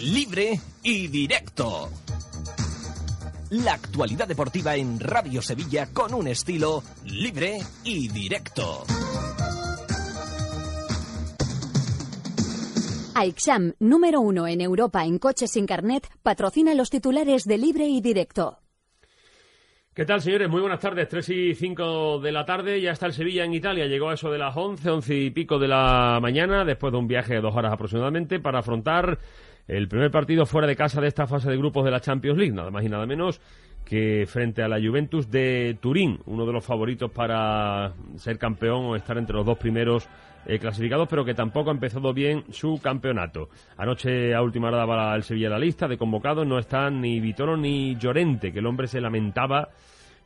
Libre y directo. La actualidad deportiva en Radio Sevilla con un estilo libre y directo. AIXAM, número uno en Europa en coches sin carnet, patrocina los titulares de Libre y Directo. ¿Qué tal, señores? Muy buenas tardes. 3 y 5 de la tarde. Ya está el Sevilla en Italia. Llegó a eso de las 11, 11 y pico de la mañana, después de un viaje de dos horas aproximadamente, para afrontar el primer partido fuera de casa de esta fase de grupos de la Champions League. Nada más y nada menos que frente a la Juventus de Turín, uno de los favoritos para ser campeón o estar entre los dos primeros eh, clasificados, pero que tampoco ha empezado bien su campeonato. Anoche a última hora daba el Sevilla la lista de convocados, no están ni Vitoro ni Llorente, que el hombre se lamentaba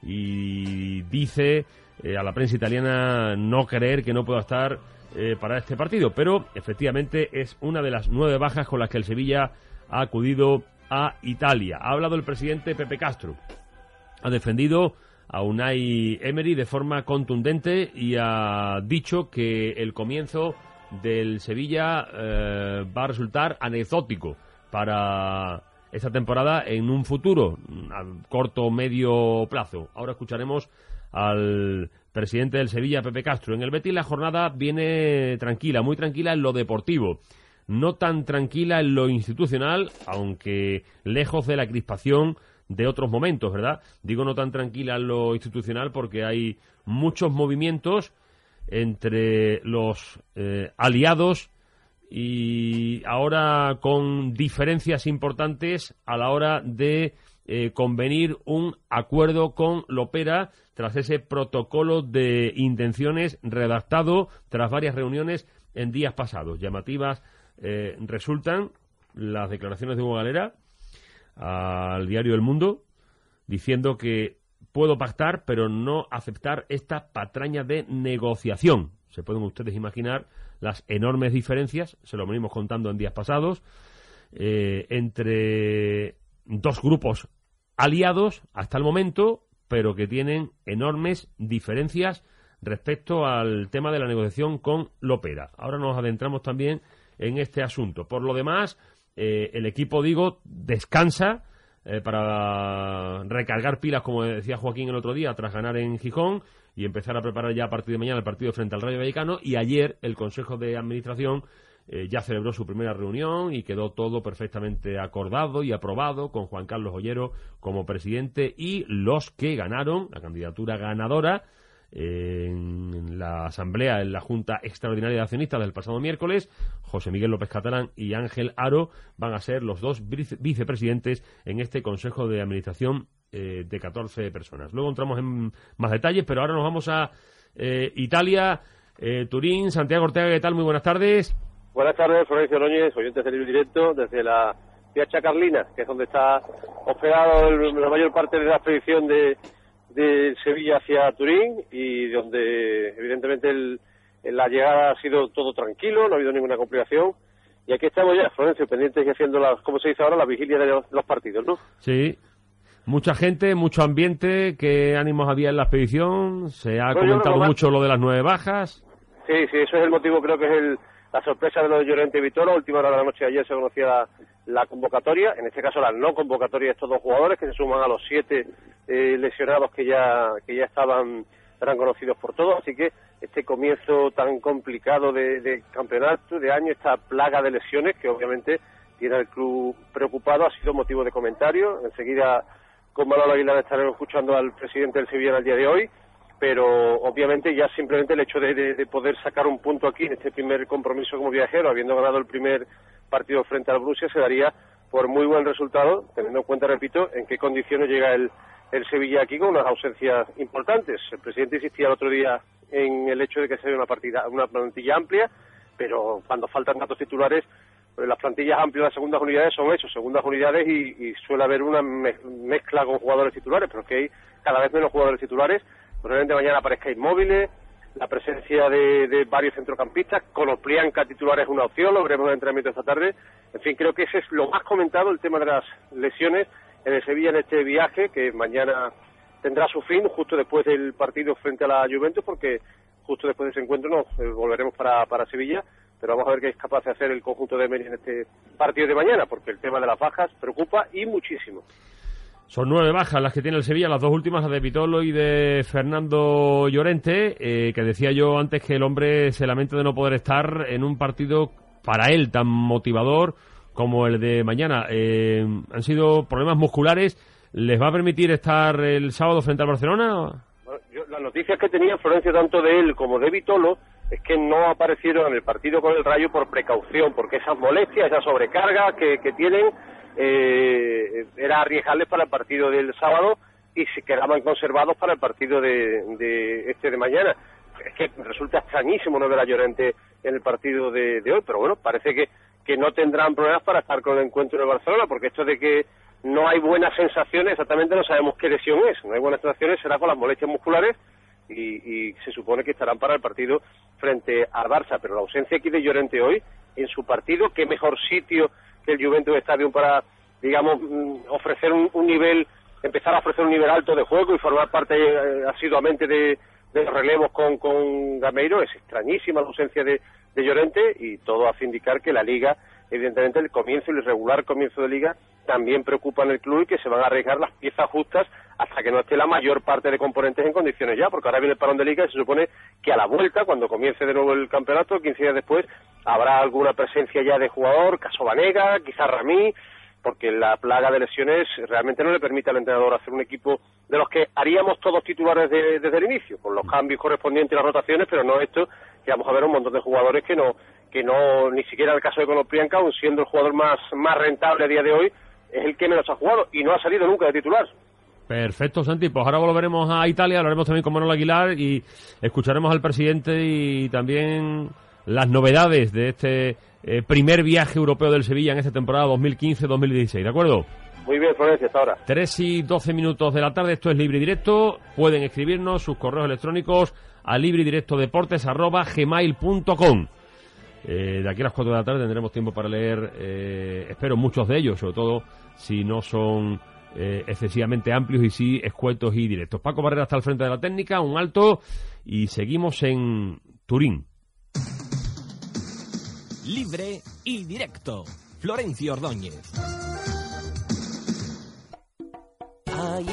y dice eh, a la prensa italiana no creer que no pueda estar eh, para este partido, pero efectivamente es una de las nueve bajas con las que el Sevilla ha acudido a Italia. Ha hablado el presidente Pepe Castro, ha defendido a Unai Emery de forma contundente y ha dicho que el comienzo del Sevilla eh, va a resultar anecdótico para esta temporada en un futuro, a corto o medio plazo. Ahora escucharemos al presidente del Sevilla, Pepe Castro. En el Betis la jornada viene tranquila, muy tranquila en lo deportivo. No tan tranquila en lo institucional, aunque lejos de la crispación de otros momentos, ¿verdad? Digo no tan tranquila en lo institucional porque hay muchos movimientos entre los eh, aliados y ahora con diferencias importantes a la hora de eh, convenir un acuerdo con Lopera tras ese protocolo de intenciones redactado tras varias reuniones en días pasados. Llamativas eh, resultan las declaraciones de Hugo Galera al diario El Mundo diciendo que puedo pactar, pero no aceptar esta patraña de negociación. Se pueden ustedes imaginar las enormes diferencias, se lo venimos contando en días pasados, eh, entre dos grupos aliados hasta el momento, pero que tienen enormes diferencias respecto al tema de la negociación con Lopera. Ahora nos adentramos también en este asunto. Por lo demás, eh, el equipo, digo, descansa eh, para recargar pilas, como decía Joaquín el otro día, tras ganar en Gijón y empezar a preparar ya a partir de mañana el partido frente al Rayo Vallecano. Y ayer el Consejo de Administración eh, ya celebró su primera reunión y quedó todo perfectamente acordado y aprobado con Juan Carlos Ollero como presidente y los que ganaron, la candidatura ganadora, en la asamblea, en la Junta Extraordinaria de Accionistas del pasado miércoles, José Miguel López Catalán y Ángel Aro van a ser los dos vicepresidentes en este Consejo de Administración eh, de 14 personas. Luego entramos en más detalles, pero ahora nos vamos a eh, Italia, Turín, Santiago Ortega, ¿qué tal? Muy buenas tardes. Buenas tardes, Florencio Núñez, oyentes del directo desde la Piazza Carlina, que es donde está hospedado la mayor parte de la expedición de de Sevilla hacia Turín y donde evidentemente el, la llegada ha sido todo tranquilo, no ha habido ninguna complicación. Y aquí estamos ya, Florencio, pendientes y haciendo, las, como se dice ahora, la vigilia de los, partidos, ¿no? Sí, mucha gente, mucho ambiente, ¿qué ánimos había en la expedición? Se ha comentado mucho lo de las nueve bajas. Sí, sí, eso es el motivo, creo que es el, la sorpresa de los de Llorente y Vitoro. última hora de la noche de ayer se conocía la, convocatoria, en este caso la no convocatoria de estos dos jugadores que se suman a los siete eh, lesionados que ya, que ya estaban, eran conocidos por todos. Así que este comienzo tan complicado de, campeonato, de año, esta plaga de lesiones que obviamente tiene al club preocupado, ha sido motivo de comentario. Enseguida con Manolo Aguilar estaremos escuchando al presidente del Sevilla el día de hoy pero obviamente ya simplemente el hecho de, poder sacar un punto aquí en este primer compromiso como viajero, habiendo ganado el primer partido frente al Brusia, se daría por muy buen resultado, teniendo en cuenta, repito, en qué condiciones llega el, el Sevilla aquí con unas ausencias importantes. El presidente insistía el otro día en el hecho de que sea una partida, una plantilla amplia, pero cuando faltan datos titulares, pues las plantillas amplias de las segundas unidades son eso, segundas unidades y, suele haber una mezcla con jugadores titulares, pero que hay cada vez menos jugadores titulares. Probablemente mañana aparezca inmóviles, la presencia de, varios centrocampistas, con Oplianca titular es una opción, lo veremos en el entrenamiento esta tarde. En fin, creo que ese es lo más comentado, el tema de las lesiones en el Sevilla en este viaje, que mañana tendrá su fin justo después del partido frente a la Juventus, porque justo después de ese encuentro nos eh, volveremos para, para Sevilla, pero vamos a ver qué es capaz de hacer el conjunto de Meri en este partido de mañana, porque el tema de las bajas preocupa y muchísimo. Son nueve bajas las que tiene el Sevilla, las dos últimas, las de Vitolo y de Fernando Llorente, eh, que decía yo antes que el hombre se lamenta de no poder estar en un partido para él tan motivador como el de mañana. Eh, han sido problemas musculares. ¿Les va a permitir estar el sábado frente al Barcelona? las noticias que tenía Florencio tanto de él como de Vitolo es que no aparecieron en el partido con el Rayo por precaución, porque esas molestias, esa sobrecarga que, que tienen eh, era arriesgarles para el partido del sábado y se quedaban conservados para el partido de, este de mañana. Es que resulta extrañísimo no ver a Llorente en el partido de, hoy, pero bueno, parece que, que no tendrán problemas para estar con el encuentro de Barcelona, porque esto de que no hay buenas sensaciones, exactamente no sabemos qué lesión es. No hay buenas sensaciones, será con las molestias musculares y, y, se supone que estarán para el partido frente al Barça. Pero la ausencia aquí de Llorente hoy, en su partido, qué mejor sitio que el Juventus Stadium para, digamos, mm, ofrecer un, nivel, empezar a ofrecer un nivel alto de juego y formar parte eh, asiduamente de, de los relevos con, con Gameiro. Es extrañísima la ausencia de, de Llorente y todo hace indicar que la Liga, evidentemente, el comienzo, el irregular comienzo de Liga, también preocupa en el club y que se van a arriesgar las piezas justas hasta que no esté la mayor parte de componentes en condiciones ya, porque ahora viene el parón de liga y se supone que a la vuelta, cuando comience de nuevo el campeonato, 15 días después, habrá alguna presencia ya de jugador, caso Vanega, quizás Ramí, porque la plaga de lesiones realmente no le permite al entrenador hacer un equipo de los que haríamos todos titulares desde el inicio, con los cambios correspondientes y las rotaciones, pero no esto, que vamos a ver un montón de jugadores que no, que no, ni siquiera el caso de Conoprianca, aun siendo el jugador más, más rentable a día de hoy, es el que menos ha jugado y no ha salido nunca de titular. Perfecto, Santi. Pues ahora volveremos a Italia, hablaremos también con Manuel Aguilar y escucharemos al presidente y también las novedades de este eh, primer viaje europeo del Sevilla en esta temporada 2015-2016. ¿De acuerdo? Muy bien, Florencia, hasta ahora. 3 y 12 minutos de la tarde, esto es Libre y Directo. Pueden escribirnos sus correos electrónicos a libredirectodeportes.gmail.com. Eh, de aquí a las 4 de la tarde tendremos tiempo para leer, eh, espero, muchos de ellos, sobre todo si no son eh, excesivamente amplios y sí escuetos y directos. Paco Barrera está al frente de la técnica, un alto y seguimos en Turín. Libre y directo. Florencio Ordóñez. Ahí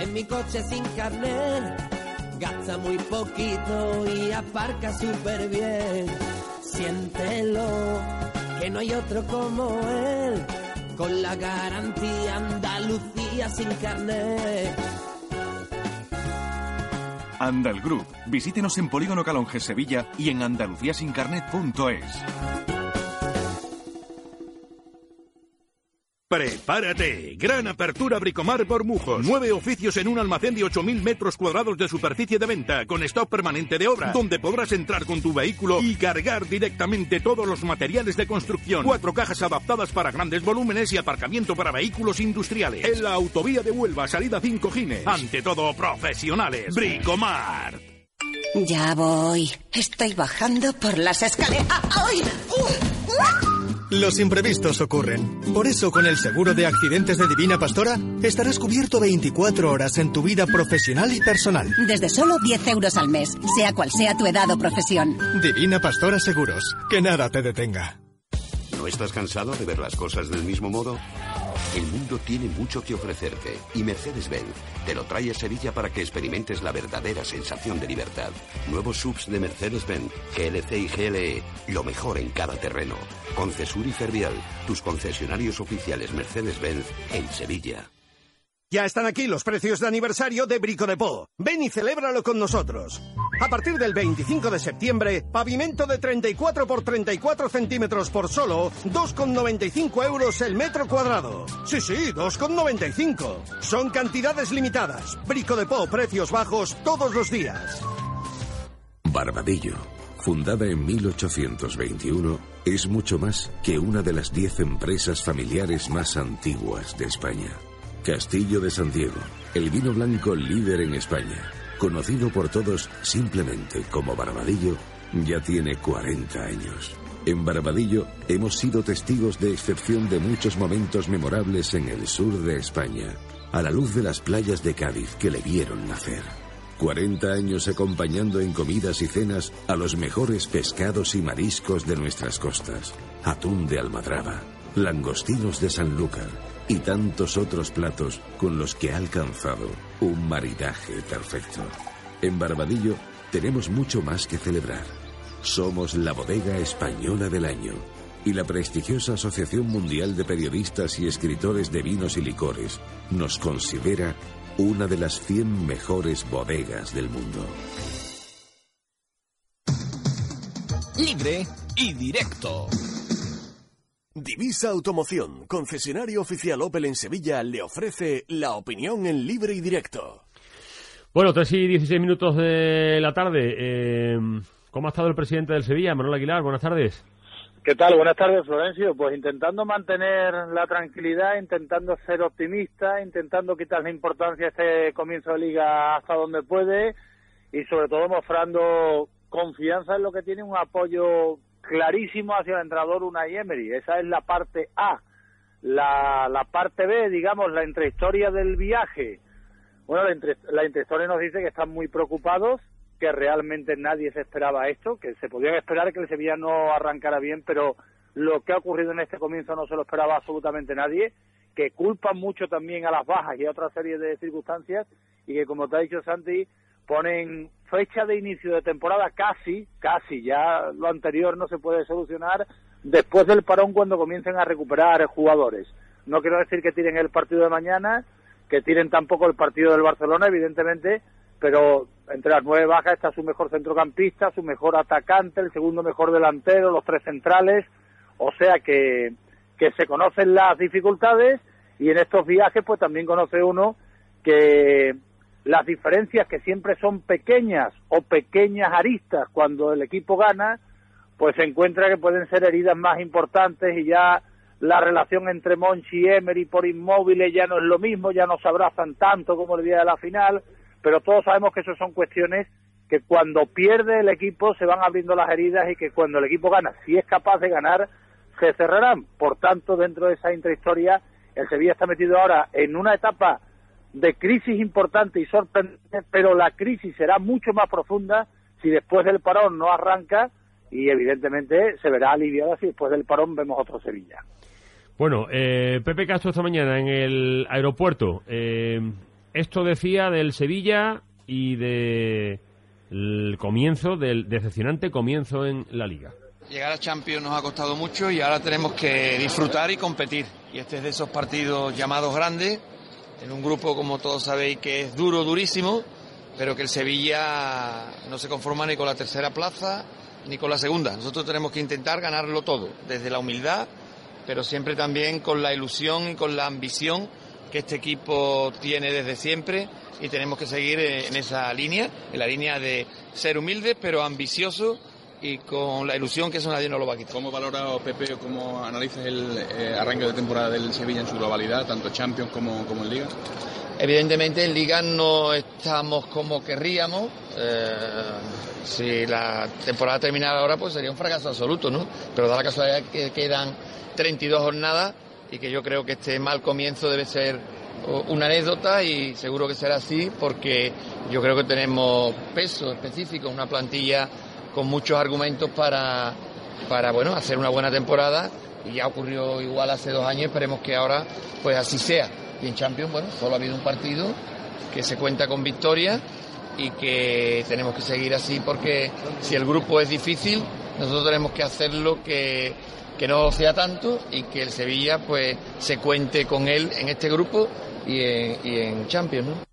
en mi coche sin carnet gasta muy poquito y aparca súper bien. Siéntelo, que no hay otro como él, con la garantía Andalucía sin carnet. Andal Group. Visítenos en Polígono Calonge Sevilla y en andaluciasincarnet.es. Prepárate. Gran apertura Bricomar Bormujos. Nueve oficios en un almacén de 8.000 metros cuadrados de superficie de venta, con stock permanente de obra, donde podrás entrar con tu vehículo y cargar directamente todos los materiales de construcción. Cuatro cajas adaptadas para grandes volúmenes y aparcamiento para vehículos industriales. En la autovía de Huelva, salida 5 Gines. Ante todo, profesionales. Bricomar. Ya voy. Estoy bajando por las escaleras. ¡Ay! Los imprevistos ocurren. Por eso, con el seguro de accidentes de Divina Pastora, estarás cubierto 24 horas en tu vida profesional y personal. Desde solo 10 euros al mes, sea cual sea tu edad o profesión. Divina Pastora Seguros. Que nada te detenga. ¿No estás cansado de ver las cosas del mismo modo? El mundo tiene mucho que ofrecerte y Mercedes-Benz te lo trae a Sevilla para que experimentes la verdadera sensación de libertad. Nuevos subs de Mercedes-Benz, GLC y GLE, lo mejor en cada terreno. Concesur y Fervial, tus concesionarios oficiales Mercedes-Benz en Sevilla. Ya están aquí los precios de aniversario de Brico de Po. Ven y celébralo con nosotros. A partir del 25 de septiembre, pavimento de 34 por 34 centímetros por solo 2,95 euros el metro cuadrado. Sí, sí, 2,95. Son cantidades limitadas. Brico de Po, precios bajos todos los días. Barbadillo fundada en 1821, es mucho más que una de las diez empresas familiares más antiguas de España. Castillo de San Diego, el vino blanco líder en España, conocido por todos simplemente como Barbadillo, ya tiene 40 años. En Barbadillo hemos sido testigos de excepción de muchos momentos memorables en el sur de España, a la luz de las playas de Cádiz que le vieron nacer. 40 años acompañando en comidas y cenas a los mejores pescados y mariscos de nuestras costas. Atún de Almadraba, langostinos de Sanlúcar y tantos otros platos con los que ha alcanzado un maridaje perfecto. En Barbadillo tenemos mucho más que celebrar. Somos la bodega española del año y la prestigiosa Asociación Mundial de Periodistas y Escritores de Vinos y Licores nos considera una de las 100 mejores bodegas del mundo. Libre y directo. Divisa Automoción, concesionario oficial Opel en Sevilla, le ofrece la opinión en libre y directo. Bueno, 3 y 16 minutos de la tarde. Eh, ¿Cómo ha estado el presidente del Sevilla, Manuel Aguilar? Buenas tardes. ¿Qué tal? Buenas tardes, Florencio. Pues intentando mantener la tranquilidad, intentando ser optimista, intentando quitar la importancia a este comienzo de liga hasta donde puede y sobre todo mostrando confianza en lo que tiene un apoyo clarísimo hacia el entrenador Unai Emery. Esa es la parte A. La, parte B, digamos, la entrehistoria del viaje. Bueno, la, entre, la entrehistoria nos dice que están muy preocupados, que realmente nadie se esperaba esto, que se podía esperar que el Sevilla no arrancara bien, pero lo que ha ocurrido en este comienzo no se lo esperaba absolutamente nadie, que culpan mucho también a las bajas y a otra serie de circunstancias y que, como te ha dicho Santi, ponen fecha de inicio de temporada casi, casi, ya lo anterior no se puede solucionar después del parón cuando comiencen a recuperar jugadores. No quiero decir que tiren el partido de mañana, que tiren tampoco el partido del Barcelona, evidentemente, pero entre las nueve bajas está su mejor centrocampista, su mejor atacante, el segundo mejor delantero, los tres centrales, o sea que, que se conocen las dificultades y en estos viajes pues también conoce uno que las diferencias que siempre son pequeñas o pequeñas aristas cuando el equipo gana, pues se encuentra que pueden ser heridas más importantes y ya la relación entre Monchi y Emery por inmóviles ya no es lo mismo, ya no se abrazan tanto como el día de la final, pero todos sabemos que eso son cuestiones que cuando pierde el equipo se van abriendo las heridas y que cuando el equipo gana, si es capaz de ganar, se cerrarán. Por tanto, dentro de esa intrahistoria, el Sevilla está metido ahora en una etapa de crisis importante y sorprendente, pero la crisis será mucho más profunda si después del parón no arranca y evidentemente se verá aliviada si después del parón vemos otro Sevilla. Bueno, eh, Pepe Castro esta mañana en el aeropuerto. Eh, esto decía del Sevilla y del comienzo, del decepcionante comienzo en la liga. Llegar a Champions nos ha costado mucho y ahora tenemos que disfrutar y competir. Y este es de esos partidos llamados grandes, en un grupo, como todos sabéis, que es duro, durísimo, pero que el Sevilla no se conforma ni con la tercera plaza ni con la segunda. Nosotros tenemos que intentar ganarlo todo, desde la humildad, pero siempre también con la ilusión y con la ambición que este equipo tiene desde siempre y tenemos que seguir en esa línea, en la línea de ser humildes pero ambiciosos y con la ilusión que eso nadie nos lo va a quitar. ¿Cómo valora Pepe o cómo analizas el eh, arranque de temporada del Sevilla en su globalidad, tanto Champions como, como en Liga? Evidentemente en Liga no estamos como querríamos. Eh, si la temporada terminara ahora pues sería un fracaso absoluto, ¿no? Pero da la casualidad que quedan 32 jornadas y que yo creo que este mal comienzo debe ser una anécdota y seguro que será así porque yo creo que tenemos peso específico, una plantilla con muchos argumentos para, para bueno, hacer una buena temporada y ya ocurrió igual hace dos años, esperemos que ahora pues así sea. Y en Champions, bueno, solo ha habido un partido que se cuenta con victoria y que tenemos que seguir así porque si el grupo es difícil, nosotros tenemos que hacer lo que que no sea tanto y que el Sevilla pues se cuente con él en este grupo y en, y en Champions, ¿no?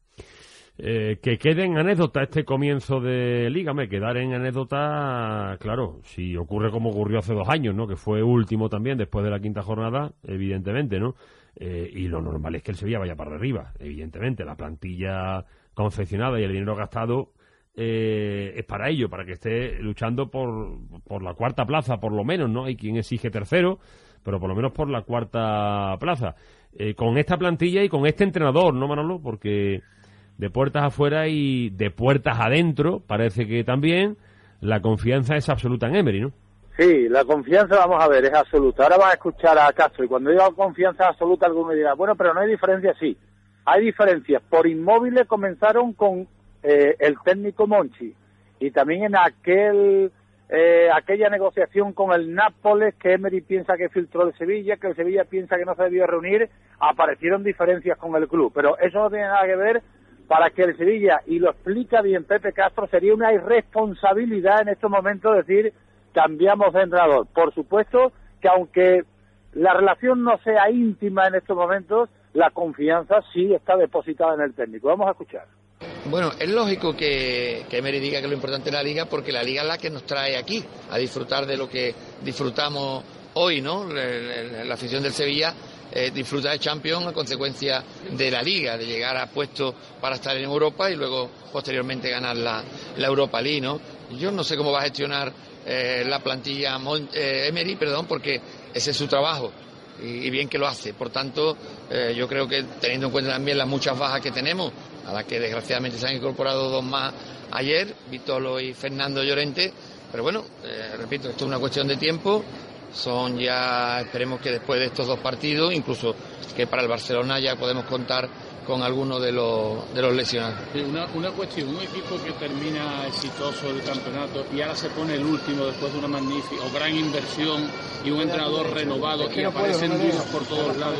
Eh, que quede en anécdota este comienzo de liga, me quedar en anécdota, claro, si ocurre como ocurrió hace dos años, ¿no? Que fue último también después de la quinta jornada, evidentemente, ¿no? Eh, y lo normal es que el Sevilla vaya para arriba, evidentemente, la plantilla confeccionada y el dinero gastado eh, es para ello, para que esté luchando por, por la cuarta plaza, por lo menos, ¿no? Hay quien exige tercero, pero por lo menos por la cuarta plaza. Eh, con esta plantilla y con este entrenador, ¿no, Manolo? Porque de puertas afuera y de puertas adentro, parece que también la confianza es absoluta en Emery, ¿no? Sí, la confianza, vamos a ver, es absoluta. Ahora van a escuchar a Castro y cuando diga confianza absoluta, alguno dirá, bueno, pero no hay diferencia, sí. Hay diferencias. Por inmóviles comenzaron con eh, el técnico Monchi y también en aquel eh, aquella negociación con el Nápoles que Emery piensa que filtró el Sevilla, que el Sevilla piensa que no se debió reunir, aparecieron diferencias con el club. Pero eso no tiene nada que ver para que el Sevilla, y lo explica bien Pepe Castro, sería una irresponsabilidad en estos momentos decir cambiamos de entrenador. Por supuesto que aunque la relación no sea íntima en estos momentos, la confianza sí está depositada en el técnico. Vamos a escuchar. Bueno, es lógico que, que Emery diga que lo importante es la liga porque la liga es la que nos trae aquí a disfrutar de lo que disfrutamos hoy, ¿no? La, afición del Sevilla eh, disfruta de Champions a consecuencia de la liga, de llegar a puestos para estar en Europa y luego posteriormente ganar la, Europa League, ¿no? Yo no sé cómo va a gestionar eh, la plantilla eh, Emery, perdón, porque ese es su trabajo y, bien que lo hace. Por tanto, yo creo que teniendo en cuenta también las muchas bajas que tenemos, a la que desgraciadamente se han incorporado dos más ayer, Vitolo y Fernando Llorente. Pero bueno, eh, repito, esto es una cuestión de tiempo. Son ya, esperemos que después de estos dos partidos, incluso que para el Barcelona ya podemos contar con algunos de los, de los lesionados. una, una, cuestión, un equipo que termina exitoso el campeonato y ahora se pone el último después de una magnífica o gran inversión y un entrenador renovado y aparecen dudas por todos lados,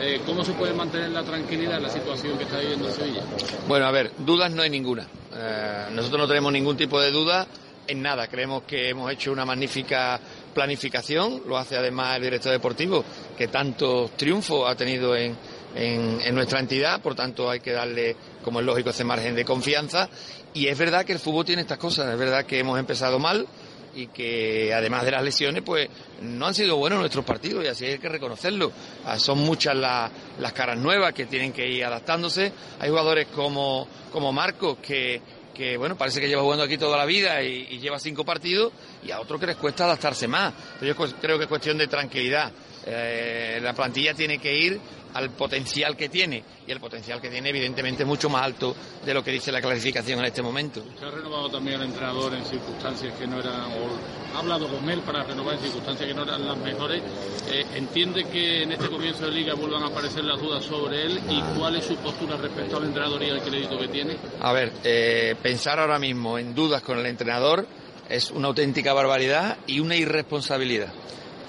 eh, ¿cómo se puede mantener la tranquilidad en la situación que está viviendo Sevilla? Bueno, a ver, dudas no hay ninguna. Eh, nosotros no tenemos ningún tipo de duda en nada. Creemos que hemos hecho una magnífica planificación, lo hace además el director deportivo, que tanto triunfo ha tenido en, en, nuestra entidad, por tanto hay que darle, como es lógico, ese margen de confianza. Y es verdad que el fútbol tiene estas cosas, es verdad que hemos empezado mal y que además de las lesiones, pues no han sido buenos nuestros partidos y así hay que reconocerlo. Ah, son muchas las caras nuevas que tienen que ir adaptándose. Hay jugadores como, como Marcos que, que bueno, parece que lleva jugando aquí toda la vida y, lleva cinco partidos, y a otro que les cuesta adaptarse más. yo creo que es cuestión de tranquilidad. Eh, la plantilla tiene que ir al potencial que tiene y el potencial que tiene evidentemente mucho más alto de lo que dice la clasificación en este momento. Usted ha renovado también al entrenador en circunstancias que no eran, o ha hablado con él para renovar en circunstancias que no eran las mejores. Eh, ¿Entiende que en este comienzo de liga vuelvan a aparecer las dudas sobre él y cuál es su postura respecto al entrenador y al crédito que tiene? A ver, eh, pensar ahora mismo en dudas con el entrenador es una auténtica barbaridad y una irresponsabilidad.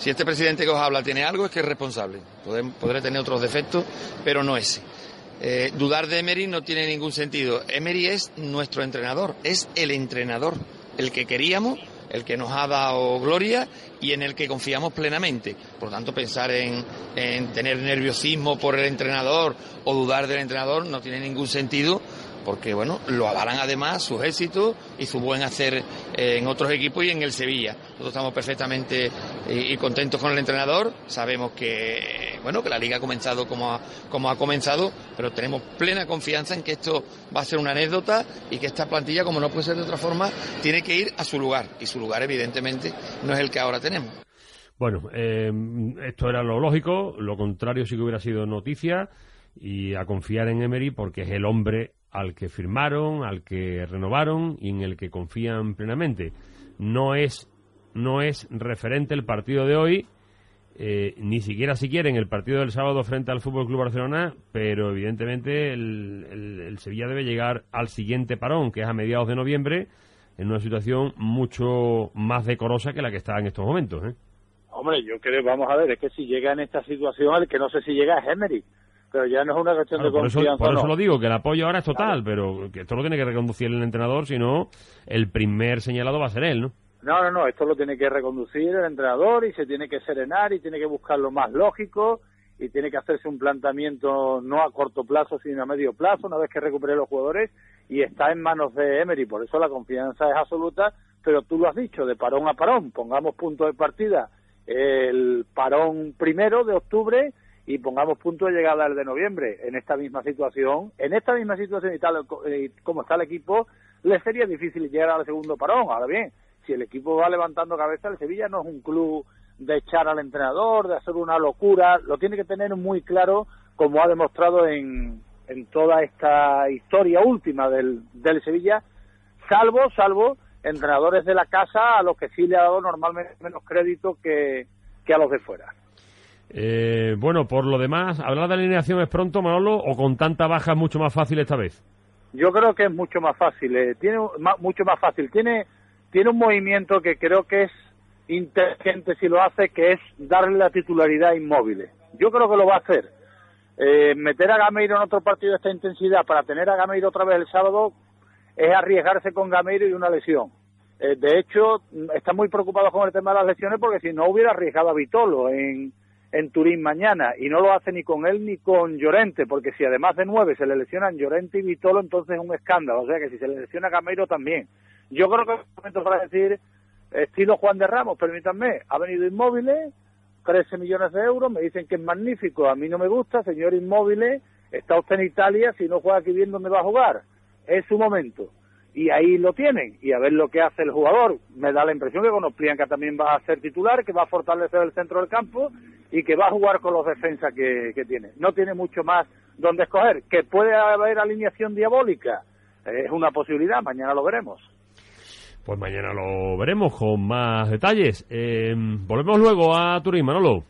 Si este presidente que os habla tiene algo, es que es responsable. Podré, tener otros defectos, pero no ese. Eh, dudar de Emery no tiene ningún sentido. Emery es nuestro entrenador, es el entrenador, el que queríamos, el que nos ha dado gloria y en el que confiamos plenamente. Por lo tanto, pensar en, en tener nerviosismo por el entrenador o dudar del entrenador no tiene ningún sentido porque bueno, lo avalan además sus éxitos y su buen hacer eh, en otros equipos y en el Sevilla. Nosotros estamos perfectamente eh, y, contentos con el entrenador, sabemos que bueno, que la liga ha comenzado como ha, como ha comenzado, pero tenemos plena confianza en que esto va a ser una anécdota y que esta plantilla, como no puede ser de otra forma, tiene que ir a su lugar y su lugar evidentemente no es el que ahora tenemos. Bueno, eh, esto era lo lógico, lo contrario sí que hubiera sido noticia y a confiar en Emery porque es el hombre al que firmaron, al que renovaron y en el que confían plenamente. No es, no es referente el partido de hoy, eh, ni siquiera si quieren el partido del sábado frente al Fútbol Club Barcelona, pero evidentemente el, Sevilla debe llegar al siguiente parón, que es a mediados de noviembre, en una situación mucho más decorosa que la que está en estos momentos. ¿eh? Hombre, yo creo, vamos a ver, es que si llega en esta situación, el que no sé si llega es Emery pero ya no es una cuestión de confianza. Por eso, lo digo, que el apoyo ahora es total, pero que esto lo tiene que reconducir el entrenador, si no, el primer señalado va a ser él, ¿no? No, no, no, esto lo tiene que reconducir el entrenador y se tiene que serenar y tiene que buscar lo más lógico y tiene que hacerse un planteamiento no a corto plazo, sino a medio plazo, una vez que recupere los jugadores y está en manos de Emery, por eso la confianza es absoluta, pero tú lo has dicho, de parón a parón, pongamos punto de partida el parón primero de octubre y pongamos punto de llegada al de noviembre en esta misma situación, en esta misma situación y tal como está el equipo, le sería difícil llegar al segundo parón. Ahora bien, si el equipo va levantando cabeza, el Sevilla no es un club de echar al entrenador, de hacer una locura, lo tiene que tener muy claro, como ha demostrado en, en toda esta historia última del, Sevilla, salvo, salvo entrenadores de la casa a los que sí le ha dado normalmente menos crédito que a los de fuera. Eh, bueno, por lo demás, ¿hablar de alineación es pronto, Manolo, o con tanta baja es mucho más fácil esta vez? Yo creo que es mucho más fácil, eh, tiene mucho más fácil, tiene, tiene un movimiento que creo que es inteligente si lo hace, que es darle la titularidad a Inmóviles. Yo creo que lo va a hacer. Eh, meter a Gameiro en otro partido de esta intensidad para tener a Gameiro otra vez el sábado es arriesgarse con Gameiro y una lesión. Eh, de hecho, está muy preocupado con el tema de las lesiones porque si no hubiera arriesgado a Vitolo en, en Turín mañana y no lo hace ni con él ni con Llorente, porque si además de nueve se le lesionan Llorente y Vitolo, entonces es un escándalo. O sea que si se le lesiona Gameiro también. Yo creo que es un momento para decir estilo Juan de Ramos, permítanme, ha venido inmóviles, 13 millones de euros, me dicen que es magnífico, a mí no me gusta, señor inmóviles, está usted en Italia, si no juega aquí bien, ¿dónde va a jugar? Es su momento. Y ahí lo tienen, y a ver lo que hace el jugador. Me da la impresión que con Prianca también va a ser titular, que va a fortalecer el centro del campo y que va a jugar con los defensas que, que tiene. No tiene mucho más donde escoger. ¿Que puede haber alineación diabólica? Es una posibilidad, mañana lo veremos. Pues mañana lo veremos con más detalles. Eh, volvemos luego a Turín, Manolo.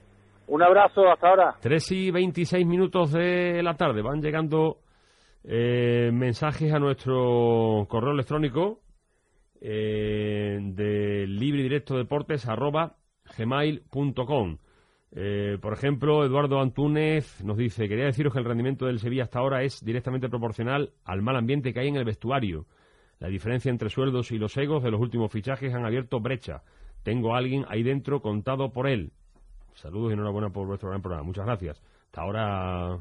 Un abrazo, hasta ahora. 3 y 26 minutos de la tarde. Van llegando eh, mensajes a nuestro correo electrónico eh, de libre directo deportes arroba gmail.com. Eh, por ejemplo, Eduardo Antúnez nos dice, quería deciros que el rendimiento del Sevilla hasta ahora es directamente proporcional al mal ambiente que hay en el vestuario. La diferencia entre sueldos y los egos de los últimos fichajes han abierto brecha. Tengo a alguien ahí dentro contado por él. Saludos y enhorabuena por vuestro gran programa. Muchas gracias. Hasta ahora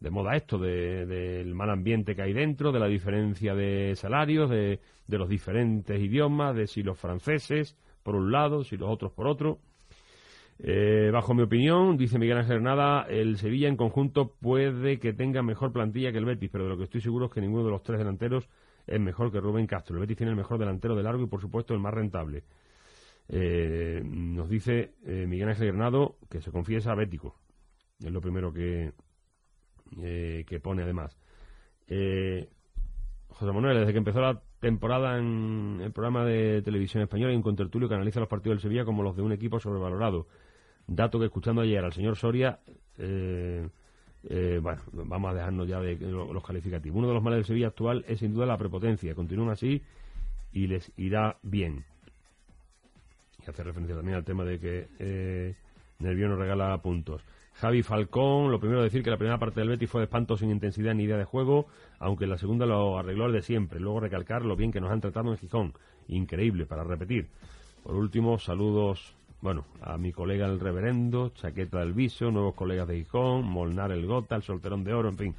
de moda esto, del mal ambiente que hay dentro, de la diferencia de salarios, de, los diferentes idiomas, de si los franceses por un lado, si los otros por otro. Eh, bajo mi opinión, dice Miguel Ángel Nada, el Sevilla en conjunto puede que tenga mejor plantilla que el Betis, pero de lo que estoy seguro es que ninguno de los tres delanteros es mejor que Rubén Castro. El Betis tiene el mejor delantero de largo y, por supuesto, el más rentable. Eh, nos dice eh, Miguel Ángel Granado que se confiesa bético. Es lo primero que, eh, que pone, además. José Manuel, desde que empezó la temporada en el programa de televisión española, hay un contertulio que analiza los partidos del Sevilla como los de un equipo sobrevalorado. Dato que escuchando ayer al señor Soria, eh, bueno, vamos a dejarnos ya de los calificativos. Uno de los males del Sevilla actual es sin duda la prepotencia. Continúan así y les irá bien. Y hace referencia también al tema de que eh, Nervio nos regala puntos. Javi Falcón, lo primero decir que la primera parte del Betis fue de espanto sin intensidad ni idea de juego, aunque la segunda lo arregló el de siempre. Luego recalcar lo bien que nos han tratado en Gijón. Increíble, para repetir. Por último, saludos bueno, a mi colega el reverendo, Chaqueta del Viso, nuevos colegas de Gijón, Molnar el Gota, el Solterón de Oro, en fin.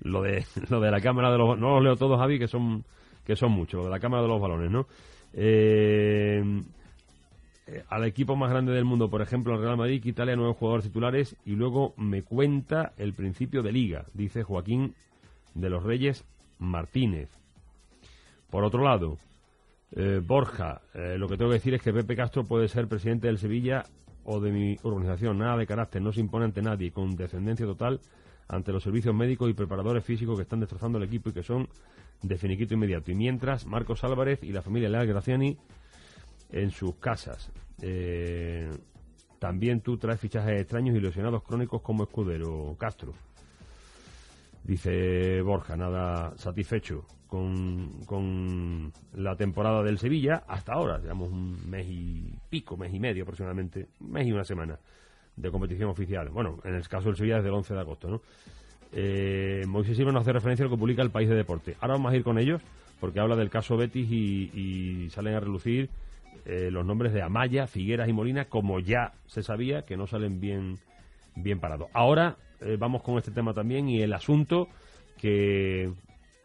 Lo de, lo de la Cámara de los... No los leo todos, Javi, que son, que son muchos, lo de la Cámara de los Balones, ¿no? Eh, al equipo más grande del mundo, por ejemplo, el Real Madrid, Italia, nuevos jugadores titulares y luego me cuenta el principio de liga, dice Joaquín de los Reyes Martínez. Por otro lado, eh, Borja, eh, lo que tengo que decir es que Pepe Castro puede ser presidente del Sevilla o de mi organización, nada de carácter, no se impone ante nadie, con descendencia total ante los servicios médicos y preparadores físicos que están destrozando el equipo y que son de finiquito inmediato. Y mientras, Marcos Álvarez y la familia Leal Graciani en sus casas. Eh, también tú traes fichajes extraños y lesionados crónicos como Escudero Castro. Dice Borja, nada satisfecho con, la temporada del Sevilla hasta ahora, digamos un mes y pico, mes y medio aproximadamente, mes y una semana de competición oficial. Bueno, en el caso del Sevilla desde el 11 de agosto, ¿no? Eh, Moisés Silva nos hace referencia a lo que publica el País de Deporte. Ahora vamos a ir con ellos porque habla del caso Betis y, salen a relucir eh, los nombres de Amaya, Figueras y Molina, como ya se sabía que no salen bien, bien parados. Ahora eh, vamos con este tema también y el asunto que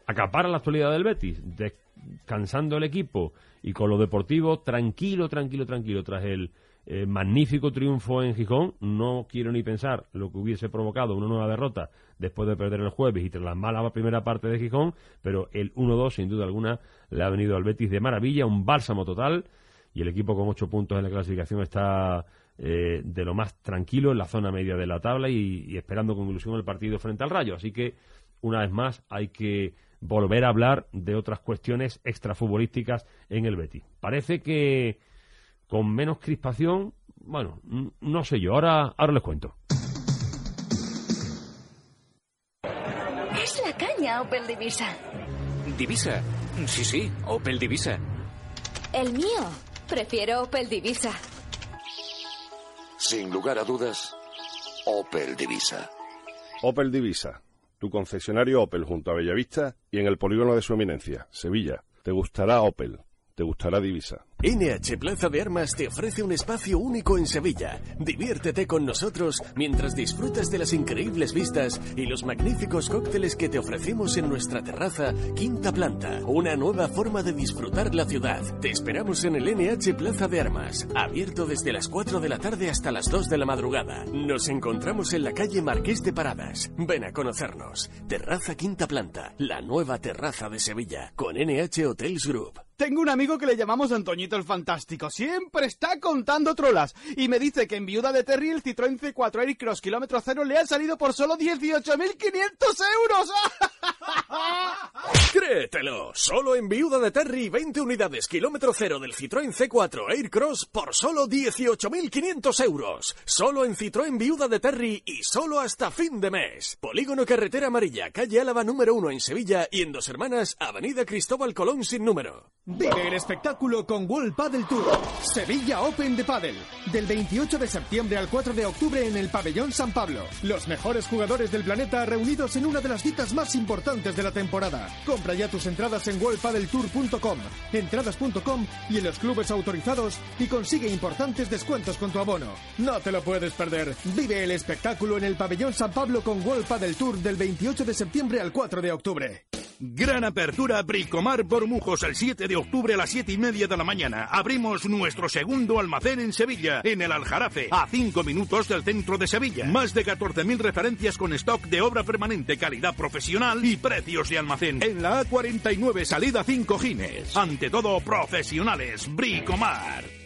acapara la actualidad del Betis, descansando el equipo y con lo deportivo tranquilo, tranquilo, tranquilo tras el eh, magnífico triunfo en Gijón. No quiero ni pensar lo que hubiese provocado una nueva derrota después de perder el jueves y tras la mala primera parte de Gijón, pero el 1-2 sin duda alguna le ha venido al Betis de maravilla, un bálsamo total y el equipo con ocho puntos en la clasificación está eh, de lo más tranquilo en la zona media de la tabla y, esperando con ilusión el partido frente al Rayo. Así que, una vez más, hay que volver a hablar de otras cuestiones extrafutbolísticas en el Betis. Parece que con menos crispación, bueno, no sé yo, ahora, ahora les cuento. Es la caña Opel Divisa. Divisa. Sí, sí, Opel Divisa. El mío. Prefiero Opel Divisa. Sin lugar a dudas, Opel Divisa. Opel Divisa, tu concesionario Opel junto a Bellavista y en el polígono de su eminencia, Sevilla. Te gustará Opel, te gustará Divisa. NH Plaza de Armas te ofrece un espacio único en Sevilla. Diviértete con nosotros mientras disfrutas de las increíbles vistas y los magníficos cócteles que te ofrecemos en nuestra terraza Quinta Planta. Una nueva forma de disfrutar la ciudad. Te esperamos en el NH Plaza de Armas, abierto desde las 4 de la tarde hasta las 2 de la madrugada. Nos encontramos en la calle Marqués de Paradas. Ven a conocernos. Terraza Quinta Planta, la nueva terraza de Sevilla, con NH Hotels Group. Tengo un amigo que le llamamos Antoñito el Fantástico. Siempre está contando trolas. Y me dice que en Viuda de Terry el Citroën C4 Air Cross kilómetro cero le ha salido por solo 18.500 euros. Créetelo. Solo en Viuda de Terry 20 unidades kilómetro cero del Citroën C4 Air Cross por solo 18.500 euros. Solo en Citroën Viuda de Terry y solo hasta fin de mes. Polígono Carretera Amarilla, calle Álava número 1 en Sevilla y en Dos Hermanas, Avenida Cristóbal Colón sin número. Vive el espectáculo con World Paddle Tour. Sevilla Open de Paddle. Del 28 de septiembre al 4 de octubre en el Pabellón San Pablo. Los mejores jugadores del planeta reunidos en una de las citas más importantes de la temporada. Compra ya tus entradas en worldpaddletour.com, entradas.com y en los clubes autorizados y consigue importantes descuentos con tu abono. No te lo puedes perder. Vive el espectáculo en el Pabellón San Pablo con World Paddle Tour del 28 de septiembre al 4 de octubre. Gran apertura Bricomar Bormujos el 7 de octubre a las 7 y media de la mañana. Abrimos nuestro segundo almacén en Sevilla, en el Aljarafe, a 5 minutos del centro de Sevilla. Más de 14.000 referencias con stock de obra permanente, calidad profesional y precios de almacén. En la A49, salida 5 Gines. Ante todo, profesionales. Bricomar.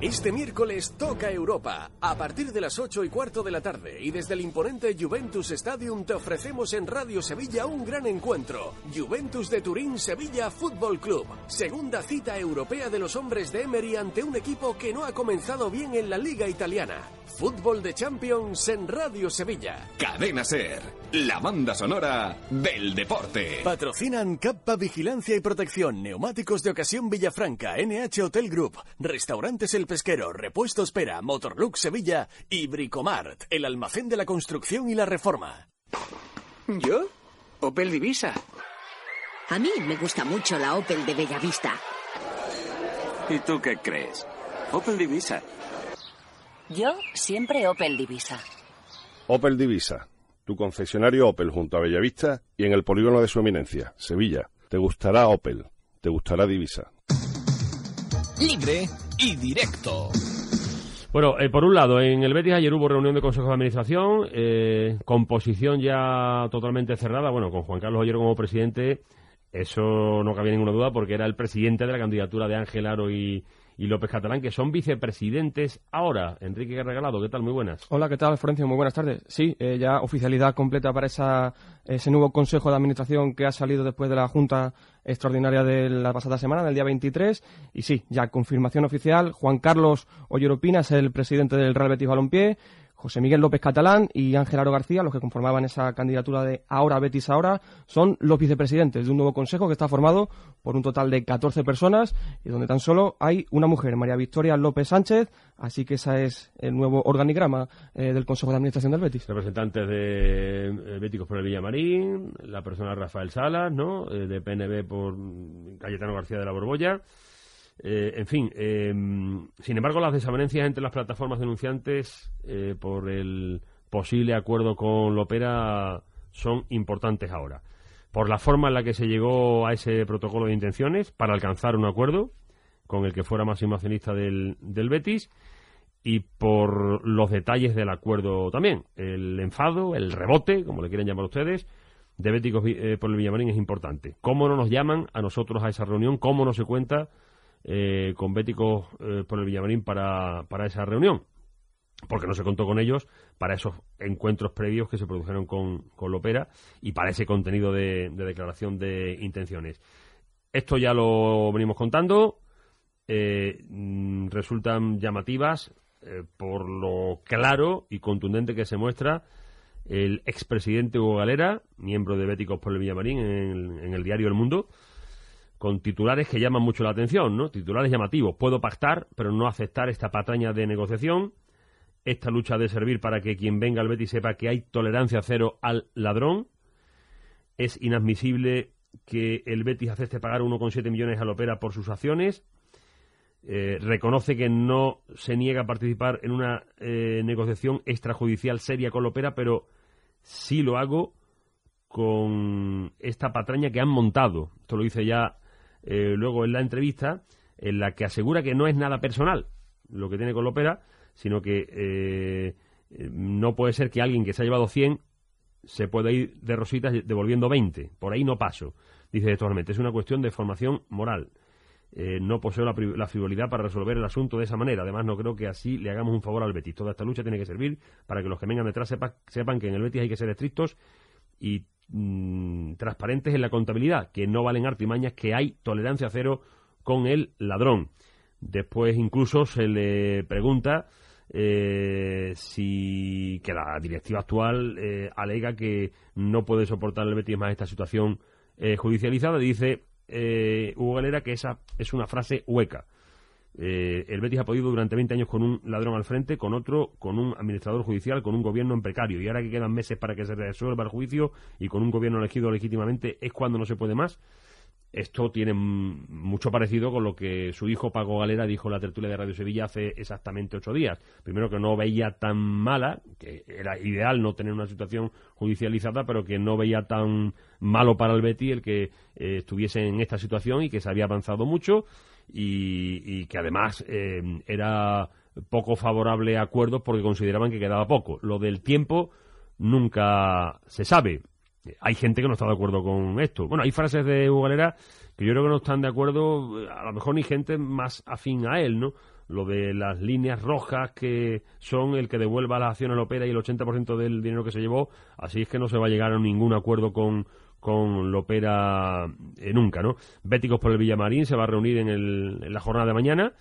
Este miércoles toca Europa. A partir de las 8 y cuarto de la tarde y desde el imponente Juventus Stadium te ofrecemos en Radio Sevilla un gran encuentro. Juventus de Turín Sevilla Fútbol Club. Segunda cita europea de los hombres de Emery ante un equipo que no ha comenzado bien en la Liga Italiana. Fútbol de Champions en Radio Sevilla. Cadena Ser, la banda sonora del deporte. Patrocinan Cappa Vigilancia y Protección, Neumáticos de Ocasión Villafranca, NH Hotel Group, Restaurantes El Pesquero, Repuestos Pera, Motorlux Sevilla y Bricomart, el almacén de la construcción y la reforma. ¿Yo? Opel Divisa. A mí me gusta mucho la Opel de Bellavista. ¿Y tú qué crees? Opel Divisa. Yo siempre Opel Divisa. Opel Divisa, tu concesionario Opel junto a Bellavista y en el polígono de su eminencia, Sevilla. Te gustará Opel, te gustará Divisa. Libre y directo. Bueno, eh, por un lado, en el Betis ayer hubo reunión de Consejo de Administración, eh, composición ya totalmente cerrada, bueno, con Juan Carlos Ollero como presidente, eso no cabía ninguna duda porque era el presidente de la candidatura de Ángel Aro y López Catalán, que son vicepresidentes ahora. Enrique Regalado, ¿qué tal? Muy buenas. Hola, ¿qué tal, Florencio? Muy buenas tardes. Sí, eh, ya oficialidad completa para esa, ese nuevo Consejo de Administración que ha salido después de la Junta Extraordinaria de la pasada semana, del día 23. Y sí, ya confirmación oficial. Juan Carlos Olleropina es el presidente del Real Betis Balompié. José Miguel López Catalán y Ángel Aro García, los que conformaban esa candidatura de Ahora Betis Ahora, son los vicepresidentes de un nuevo consejo que está formado por un total de 14 personas y donde tan solo hay una mujer, María Victoria López Sánchez, así que ese es el nuevo organigrama eh, del Consejo de Administración del Betis. Representantes de eh, Béticos por el Villamarín, la persona Rafael Salas, ¿no? Eh, de PNB por Cayetano García de la Borbolla. Eh, en fin, em, sin embargo, las desavenencias entre las plataformas denunciantes eh, por el posible acuerdo con Lopera son importantes ahora. Por la forma en la que se llegó a ese protocolo de intenciones para alcanzar un acuerdo con el que fuera máximo accionista del, del Betis y por los detalles del acuerdo también. El enfado, el rebote, como le quieren llamar ustedes, de Béticos eh, por el Villamarín es importante. ¿Cómo no nos llaman a nosotros a esa reunión? ¿Cómo no se cuenta eh, con Béticos eh, por el Villamarín para, para esa reunión? Porque no se contó con ellos para esos encuentros previos que se produjeron con, con Lopera y para ese contenido de, de declaración de intenciones. Esto ya lo venimos contando. Mm, resultan llamativas eh, por lo claro y contundente que se muestra el expresidente Hugo Galera, miembro de Béticos por el Villamarín en el, diario El Mundo, con titulares que llaman mucho la atención, ¿no? Titulares llamativos. Puedo pactar, pero no aceptar esta patraña de negociación. Esta lucha de servir para que quien venga al Betis sepa que hay tolerancia cero al ladrón. Es inadmisible que el Betis acepte pagar 1,7 millones a Lopera por sus acciones. Eh, reconoce que no se niega a participar en una eh, negociación extrajudicial seria con Lopera, pero sí lo hago con esta patraña que han montado. Esto lo dice ya eh, luego en la entrevista, en la que asegura que no es nada personal lo que tiene con Lopera, sino que no puede ser que alguien que se ha llevado 100 se pueda ir de rositas devolviendo 20. Por ahí no paso. Dice textualmente, es una cuestión de formación moral. Eh, no poseo la, frivolidad para resolver el asunto de esa manera. Además, no creo que así le hagamos un favor al Betis. Toda esta lucha tiene que servir para que los que vengan detrás sepan que en el Betis hay que ser estrictos y mm, transparentes en la contabilidad, que no valen artimañas, que hay tolerancia cero con el ladrón. Después incluso se le pregunta eh, si que la directiva actual eh, alega que no puede soportar el Betis más esta situación judicializada. Dice eh, Hugo Galera que esa es una frase hueca. Eh, el Betis ha podido durante 20 años con un ladrón al frente, con otro, con un administrador judicial, con un gobierno en precario. Y ahora que quedan meses para que se resuelva el juicio y con un gobierno elegido legítimamente es cuando no se puede más. Esto tiene mucho parecido con lo que su hijo Paco Galera dijo en la tertulia de Radio Sevilla hace exactamente ocho días. Primero que no veía tan mala, que era ideal no tener una situación judicializada, pero que no veía tan malo para el Betty el que eh, estuviese en esta situación y que se había avanzado mucho y, que además eh, era poco favorable a acuerdos porque consideraban que quedaba poco. Lo del tiempo nunca se sabe hay gente que no está de acuerdo con esto. Bueno, hay frases de Galera que yo creo que no están de acuerdo, a lo mejor ni gente más afín a él, ¿no? Lo de las líneas rojas que son el que devuelva las acciones al Opera y el 80% del dinero que se llevó, así es que no se va a llegar a ningún acuerdo con, con Lopera eh, nunca, ¿no? Béticos por el Villamarín se va a reunir en, el, en la jornada de mañana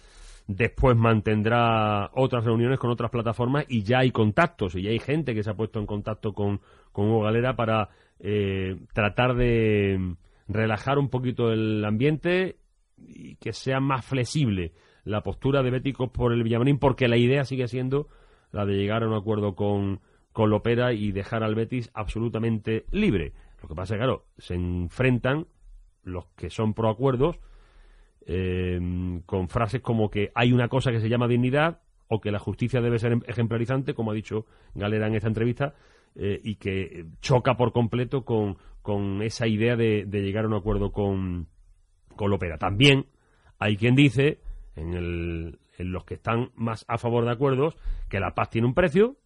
después mantendrá otras reuniones con otras plataformas y ya hay contactos y ya hay gente que se ha puesto en contacto con, con Hugo Galera para eh, tratar de relajar un poquito el ambiente y que sea más flexible la postura de Béticos por el Villamarín, porque la idea sigue siendo la de llegar a un acuerdo con, con Lopera y dejar al Betis absolutamente libre. Lo que pasa es que, claro, se enfrentan los que son pro acuerdos eh, con frases como que hay una cosa que se llama dignidad o que la justicia debe ser ejemplarizante, como ha dicho Galera en esta entrevista, eh, y que choca por completo con, con esa idea de, llegar a un acuerdo con, con Lopera. También hay quien dice, en, el, en los que están más a favor de acuerdos, que la paz tiene un precio,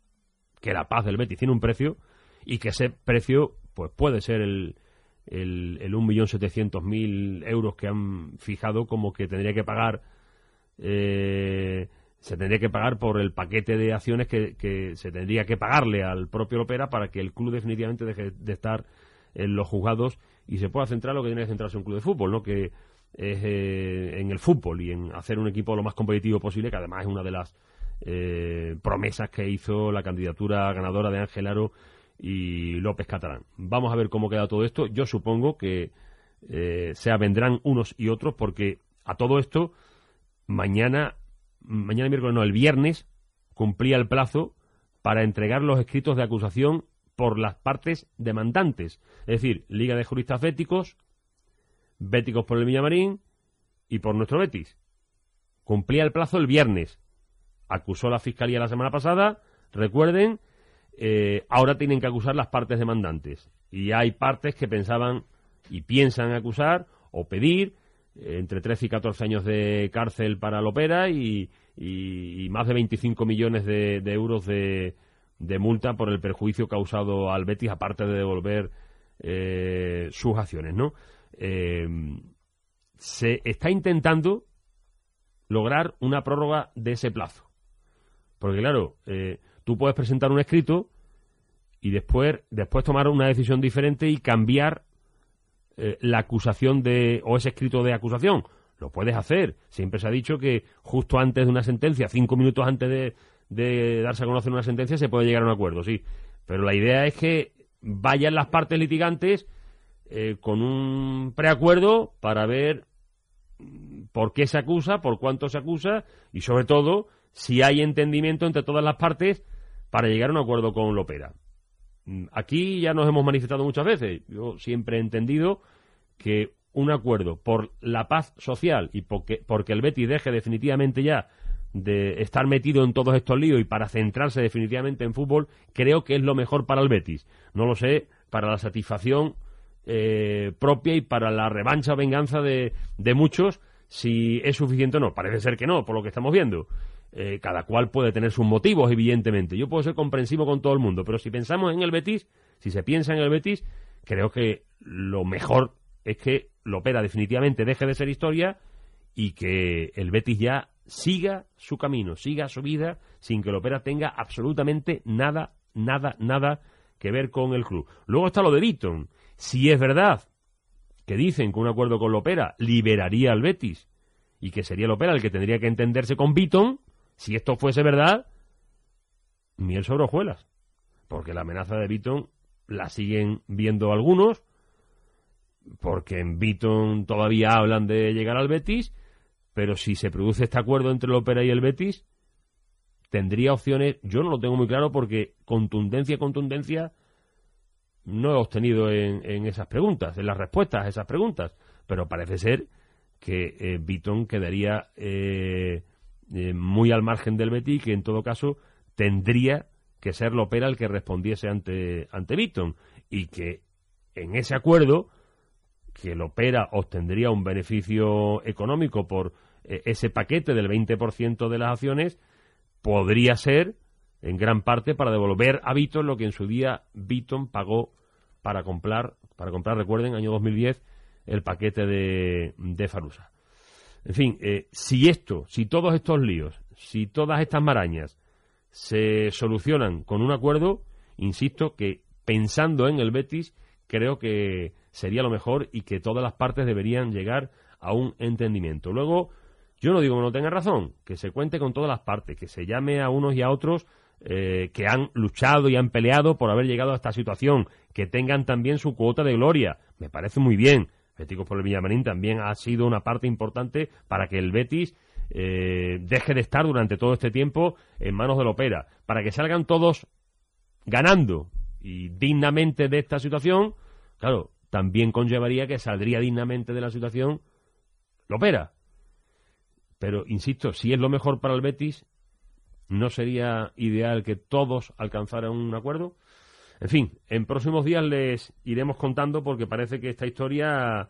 que la paz del Betis tiene un precio, y que ese precio pues puede ser el, el, el 1.700.000 euros que han fijado como que tendría que pagar eh, se tendría que pagar por el paquete de acciones que, se tendría que pagarle al propio Opera para que el club definitivamente deje de estar en los juzgados y se pueda centrar lo que tiene que centrarse un club de fútbol, ¿no? Que es eh, en el fútbol y en hacer un equipo lo más competitivo posible, que además es una de las eh, promesas que hizo la candidatura ganadora de Ángel Aro y López Catalán. Vamos a ver cómo queda todo esto. Yo supongo que eh, se vendrán unos y otros porque a todo esto mañana mañana miércoles, no, el viernes, cumplía el plazo para entregar los escritos de acusación por las partes demandantes. Es decir, Liga de Juristas Béticos, Béticos por el Villamarín y por nuestro Betis. Cumplía el plazo el viernes. Acusó la Fiscalía la semana pasada. Recuerden, eh, ahora tienen que acusar las partes demandantes. Y hay partes que pensaban y piensan acusar o pedir entre 13 y 14 años de cárcel para Lopera y, y, más de 25 millones de, euros de, de, multa por el perjuicio causado al Betis, aparte de devolver eh, sus acciones, ¿no? Eh, se está intentando lograr una prórroga de ese plazo. Porque claro, eh, tú puedes presentar un escrito y después, después tomar una decisión diferente y cambiar la acusación de o ese escrito de acusación lo puedes hacer. Siempre se ha dicho que justo antes de una sentencia, cinco minutos antes de, darse a conocer una sentencia, se puede llegar a un acuerdo, sí. Pero la idea es que vayan las partes litigantes eh, con un preacuerdo para ver por qué se acusa, por cuánto se acusa y sobre todo si hay entendimiento entre todas las partes para llegar a un acuerdo con Lopera. Aquí ya nos hemos manifestado muchas veces. Yo siempre he entendido que un acuerdo por la paz social y porque, porque el Betis deje definitivamente ya de estar metido en todos estos líos y para centrarse definitivamente en fútbol, creo que es lo mejor para el Betis. No lo sé, para la satisfacción eh, propia y para la revancha o venganza de, de, muchos, si es suficiente o no. Parece ser que no, por lo que estamos viendo. Eh, cada cual puede tener sus motivos, evidentemente. Yo puedo ser comprensivo con todo el mundo, pero si pensamos en el Betis, si se piensa en el Betis, creo que lo mejor es que Lopera definitivamente deje de ser historia y que el Betis ya siga su camino, siga su vida, sin que Lopera tenga absolutamente nada, nada, nada que ver con el club. Luego está lo de Beaton. Si es verdad que dicen que un acuerdo con Lopera liberaría al Betis y que sería Lopera el que tendría que entenderse con Beaton, si esto fuese verdad, miel sobre hojuelas. Porque la amenaza de Beaton la siguen viendo algunos, porque en Beaton todavía hablan de llegar al Betis, pero si se produce este acuerdo entre el Opera y el Betis, tendría opciones, yo no lo tengo muy claro porque contundencia, contundencia, no he obtenido en, esas preguntas, en las respuestas a esas preguntas, pero parece ser que eh, quedaría eh, eh, muy al margen del Betis que en todo caso tendría que ser Lopera el que respondiese ante, ante y que en ese acuerdo que el Opera obtendría un beneficio económico por eh, ese paquete del 20% de las acciones, podría ser en gran parte para devolver a Beaton lo que en su día Beaton pagó para comprar, para comprar, recuerden, año 2010, el paquete de, de Farusa. En fin, eh, si esto, si todos estos líos, si todas estas marañas se solucionan con un acuerdo, insisto que pensando en el Betis, creo que sería lo mejor y que todas las partes deberían llegar a un entendimiento. Luego, yo no digo que no tenga razón, que se cuente con todas las partes, que se llame a unos y a otros eh, que han luchado y han peleado por haber llegado a esta situación, que tengan también su cuota de gloria. Me parece muy bien. Betis por el Villamarín también ha sido una parte importante para que el Betis eh, deje de estar durante todo este tiempo en manos del Opera, para que salgan todos ganando y dignamente de esta situación. Claro, también conllevaría que saldría dignamente de la situación Lopera. Pero, insisto, si es lo mejor para el Betis, ¿no sería ideal que todos alcanzaran un acuerdo? En fin, en próximos días les iremos contando porque parece que esta historia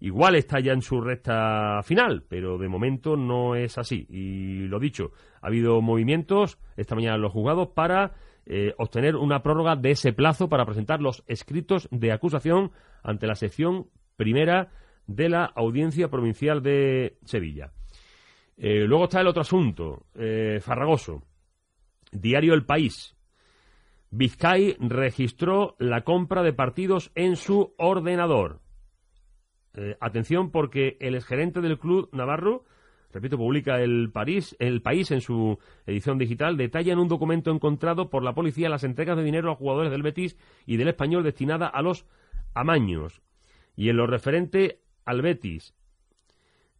igual está ya en su recta final, pero de momento no es así. Y lo dicho, ha habido movimientos esta mañana en los juzgados para eh, obtener una prórroga de ese plazo para presentar los escritos de acusación ante la sección primera de la Audiencia Provincial de Sevilla. Eh, luego está el otro asunto, eh, farragoso. Diario El País. Vizcay registró la compra de partidos en su ordenador. atención porque el exgerente del club Navarro repito, publica el, el País en su edición digital, detalla en un documento encontrado por la policía las entregas de dinero a jugadores del Betis y del Español destinada a los amaños. Y en lo referente al Betis,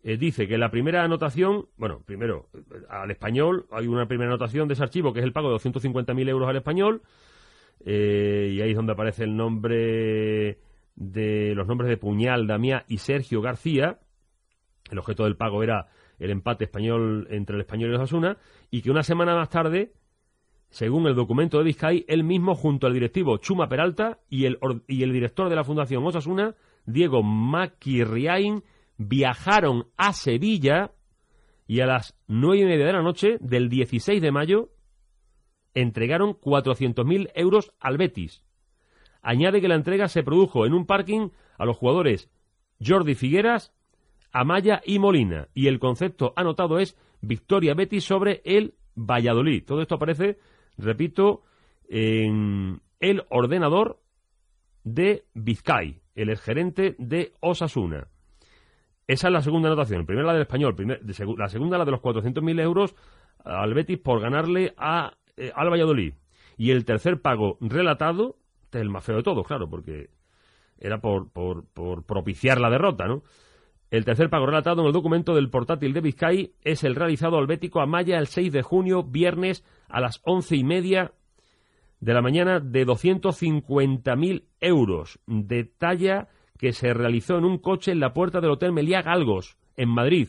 eh, dice que la primera anotación, bueno, primero, al español, hay una primera anotación de ese archivo que es el pago de 250.000 euros al español, eh, y ahí es donde aparece el nombre de los nombres de Puñal, Damiá y Sergio García. El objeto del pago era el empate español entre el español y los Asuna, y que una semana más tarde, según el documento de Vizcay, él mismo junto al directivo Chuma Peralta y el, y el director de la Fundación Osasuna, Diego Maquirriain, viajaron a Sevilla y a las nueve y media de la noche del 16 de mayo entregaron 400.000 euros al Betis. Añade que la entrega se produjo en un parking a los jugadores Jordi Figueras, Amaya y Molina. Y el concepto anotado es victoria Betis sobre el Valladolid. Todo esto aparece, repito, en el ordenador de Vizcay, el gerente de Osasuna. Esa es la segunda anotación. Primera la del español, la segunda la de los 400.000 euros al Betis por ganarle a, eh, al Valladolid. Y el tercer pago relatado, este es el más feo de todos, claro, porque era por, por, propiciar la derrota, ¿no? El tercer pago relatado en el documento del portátil de Vizcay es el realizado al Bético a Maya el 6 de junio, viernes, a las once y media de la mañana, de 250.000 euros, de talla que se realizó en un coche en la puerta del Hotel Meliá Galgos, en Madrid.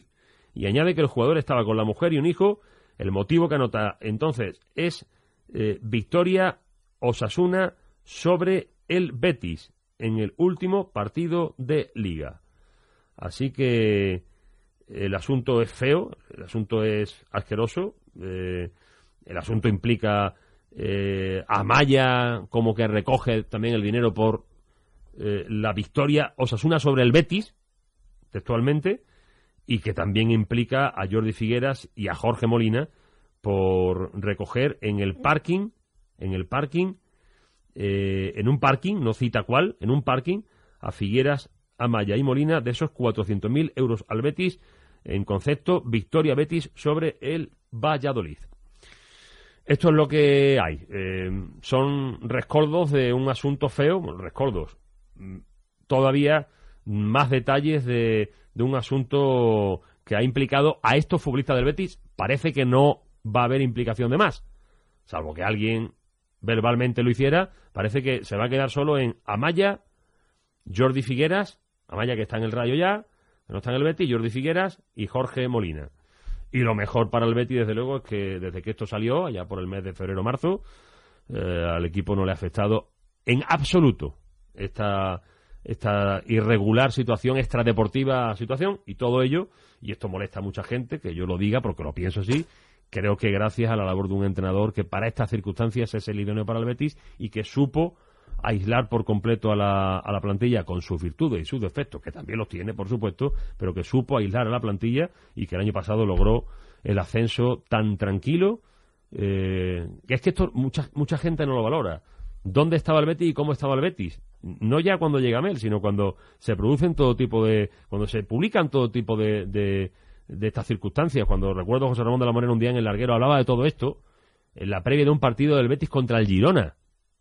Y añade que el jugador estaba con la mujer y un hijo. El motivo que anota entonces es eh, victoria Osasuna sobre el Betis en el último partido de liga. Así que el asunto es feo, el asunto es asqueroso, eh, el asunto implica eh, a Maya como que recoge también el dinero por eh, la victoria Osasuna sobre el Betis, textualmente, y que también implica a Jordi Figueras y a Jorge Molina por recoger en el parking, en el parking, eh, en un parking, no cita cuál, en un parking, a Figueras, Amaya y Molina de esos 400.000 euros al Betis en concepto victoria Betis sobre el Valladolid. Esto es lo que hay. Eh, son rescoldos de un asunto feo, rescoldos, todavía más detalles de, un asunto que ha implicado a estos futbolistas del Betis. Parece que no va a haber implicación de más, salvo que alguien verbalmente lo hiciera. Parece que se va a quedar solo en Amaya, Jordi Figueras, Amaya que está en el Rayo ya, que no está en el Betis, Jordi Figueras y Jorge Molina. Y lo mejor para el Betis, desde luego, es que desde que esto salió, allá por el mes de febrero-marzo, eh, al equipo no le ha afectado en absoluto esta, esta irregular situación, extradeportiva situación, y todo ello, y esto molesta a mucha gente, que yo lo diga porque lo pienso así, creo que gracias a la labor de un entrenador que para estas circunstancias es el idóneo para el Betis y que supo aislar por completo a la, a la plantilla con sus virtudes y sus defectos, que también los tiene, por supuesto, pero que supo aislar a la plantilla y que el año pasado logró el ascenso tan tranquilo, eh, es que esto mucha, mucha gente no lo valora dónde estaba el Betis y cómo estaba el Betis. No ya cuando llega Mel, sino cuando se producen todo tipo de. cuando se publican todo tipo de, de, estas circunstancias. Cuando recuerdo a José Ramón de la Morena un día en el larguero hablaba de todo esto, en la previa de un partido del Betis contra el Girona.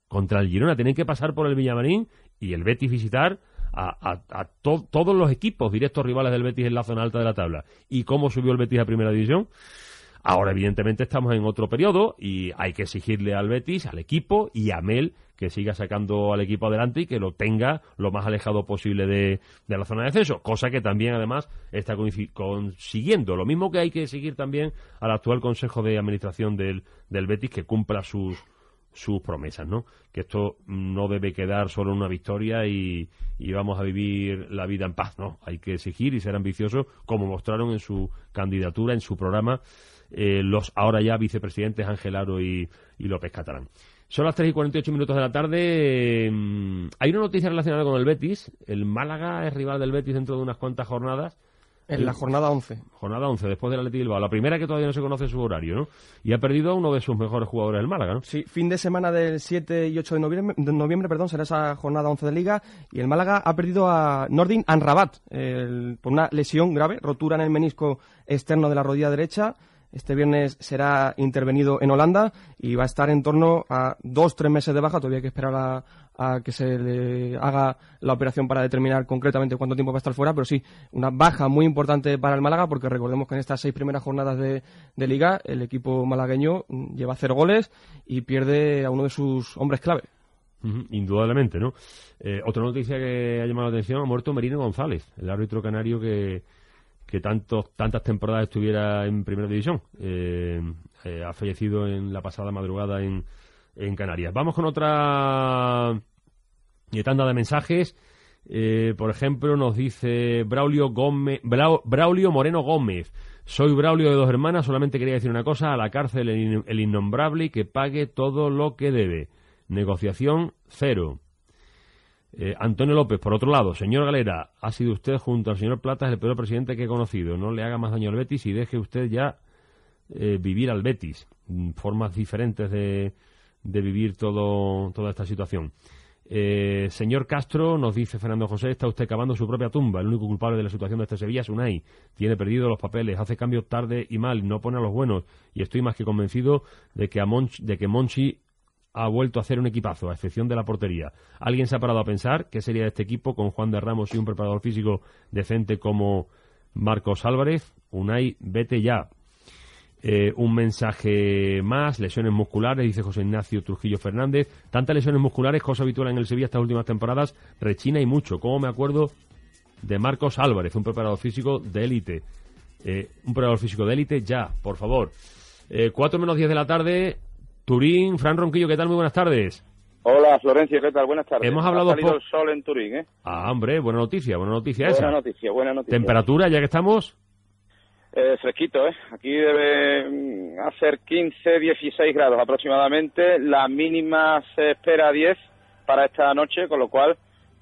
Contra el Girona, tienen que pasar por el Villamarín y el Betis visitar a, a, todos los equipos directos rivales del Betis en la zona alta de la tabla. ¿Y cómo subió el Betis a primera división? Ahora, evidentemente, estamos en otro periodo y hay que exigirle al Betis, al equipo y a Mel que siga sacando al equipo adelante y que lo tenga lo más alejado posible de, la zona de descenso, cosa que también, además, está consiguiendo. Lo mismo que hay que seguir también al actual Consejo de Administración del, del Betis que cumpla sus, sus promesas, ¿no? Que esto no debe quedar solo en una victoria y, y, vamos a vivir la vida en paz, ¿no? Hay que exigir y ser ambiciosos, como mostraron en su candidatura, en su programa, eh, los ahora ya vicepresidentes Ángel Aro y, López Catalán. Son las 3 y 48 minutos de la tarde. Mm, hay una noticia relacionada con el Betis. El Málaga es rival del Betis dentro de unas cuantas jornadas. En la jornada 11. Jornada 11, después del Atleti Bilbao. La primera que todavía no se conoce su horario, ¿no? Y ha perdido a uno de sus mejores jugadores del Málaga, ¿no? Sí, fin de semana del 7 y 8 de noviembre, de noviembre perdón, será esa jornada 11 de Liga. Y el Málaga ha perdido a Nordin Anrabat por una lesión grave, rotura en el menisco externo de la rodilla derecha. Este viernes será intervenido en Holanda y va a estar en torno a dos, tres meses de baja. Todavía hay que esperar a, que se le haga la operación para determinar concretamente cuánto tiempo va a estar fuera. Pero sí, una baja muy importante para el Málaga porque recordemos que en estas seis primeras jornadas de, liga el equipo malagueño lleva cero goles y pierde a uno de sus hombres clave. indudablemente, ¿no? Eh, otra noticia que ha llamado la atención, ha muerto Merino González, el árbitro canario que que tantos, tantas temporadas estuviera en primera división. Eh, eh, ha fallecido en la pasada madrugada en, en Canarias. Vamos con otra tanda de mensajes. Eh, por ejemplo, nos dice Braulio, Gómez, Brau- Braulio Moreno Gómez. Soy Braulio de dos hermanas, solamente quería decir una cosa, a la cárcel el, el innombrable y que pague todo lo que debe. Negociación cero. Eh, Antonio López, por otro lado, señor Galera, ha sido usted junto al señor Platas el peor presidente que he conocido. No le haga más daño al Betis y deje usted ya eh, vivir al Betis. Mm, Formas diferentes de, de vivir todo, toda esta situación. Eh, señor Castro, nos dice Fernando José, está usted cavando su propia tumba. El único culpable de la situación de este Sevilla es Unai. Tiene perdido los papeles, hace cambios tarde y mal, no pone a los buenos. Y estoy más que convencido de que, a de que Monchi ha vuelto a hacer un equipazo, a excepción de la portería. ¿Alguien se ha parado a pensar qué sería de este equipo con Juan de Ramos y un preparador físico decente como Marcos Álvarez? Unai, vete ya. Eh, un mensaje más, lesiones musculares, dice José Ignacio Trujillo Fernández. Tantas lesiones musculares, cosa habitual en el Sevilla estas últimas temporadas, rechina y mucho. Como me acuerdo de Marcos Álvarez, un preparador físico de élite. Eh, un preparador físico de élite, ya, por favor. Eh, 4 menos 10 de la tarde, Turín, Fran Ronquillo, ¿qué tal? Muy buenas tardes. Hola, Florencio, ¿qué tal? Buenas tardes. Hemos hablado Ha salido el sol en Turín, ¿eh? Ah, hombre, buena noticia, buena noticia Buena esa. noticia, buena noticia. Temperatura, ya que estamos. Eh, fresquito, ¿eh? Aquí debe hacer 15, 16 grados aproximadamente. La mínima se espera 10 para esta noche, con lo cual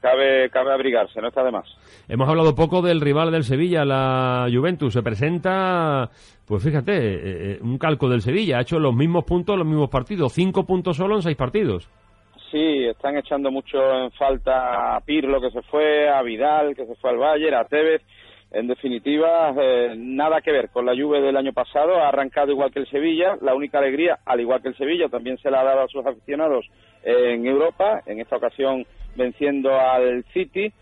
cabe, cabe abrigarse, no está de más. Hemos hablado poco del rival del Sevilla, la Juventus. Se presenta, pues fíjate, eh, eh, un calco del Sevilla. Ha hecho los mismos puntos, los mismos partidos. Cinco puntos solo en seis partidos. Sí, están echando mucho en falta a Pirlo que se fue, a Vidal que se fue al Bayern, a Tevez. En definitiva, eh, nada que ver con la Juve del año pasado. Ha arrancado igual que el Sevilla. La única alegría, al igual que el Sevilla, también se la ha dado a sus aficionados en Europa. En esta ocasión venciendo al City.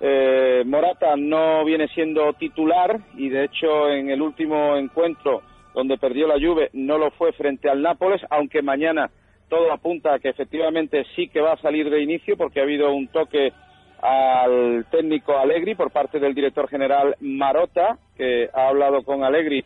Eh, Morata no viene siendo titular y de hecho en el último encuentro donde perdió la Juve no lo fue frente al Nápoles, aunque mañana todo apunta a que efectivamente sí que va a salir de inicio porque ha habido un toque al técnico Allegri por parte del director general Marota, que ha hablado con Allegri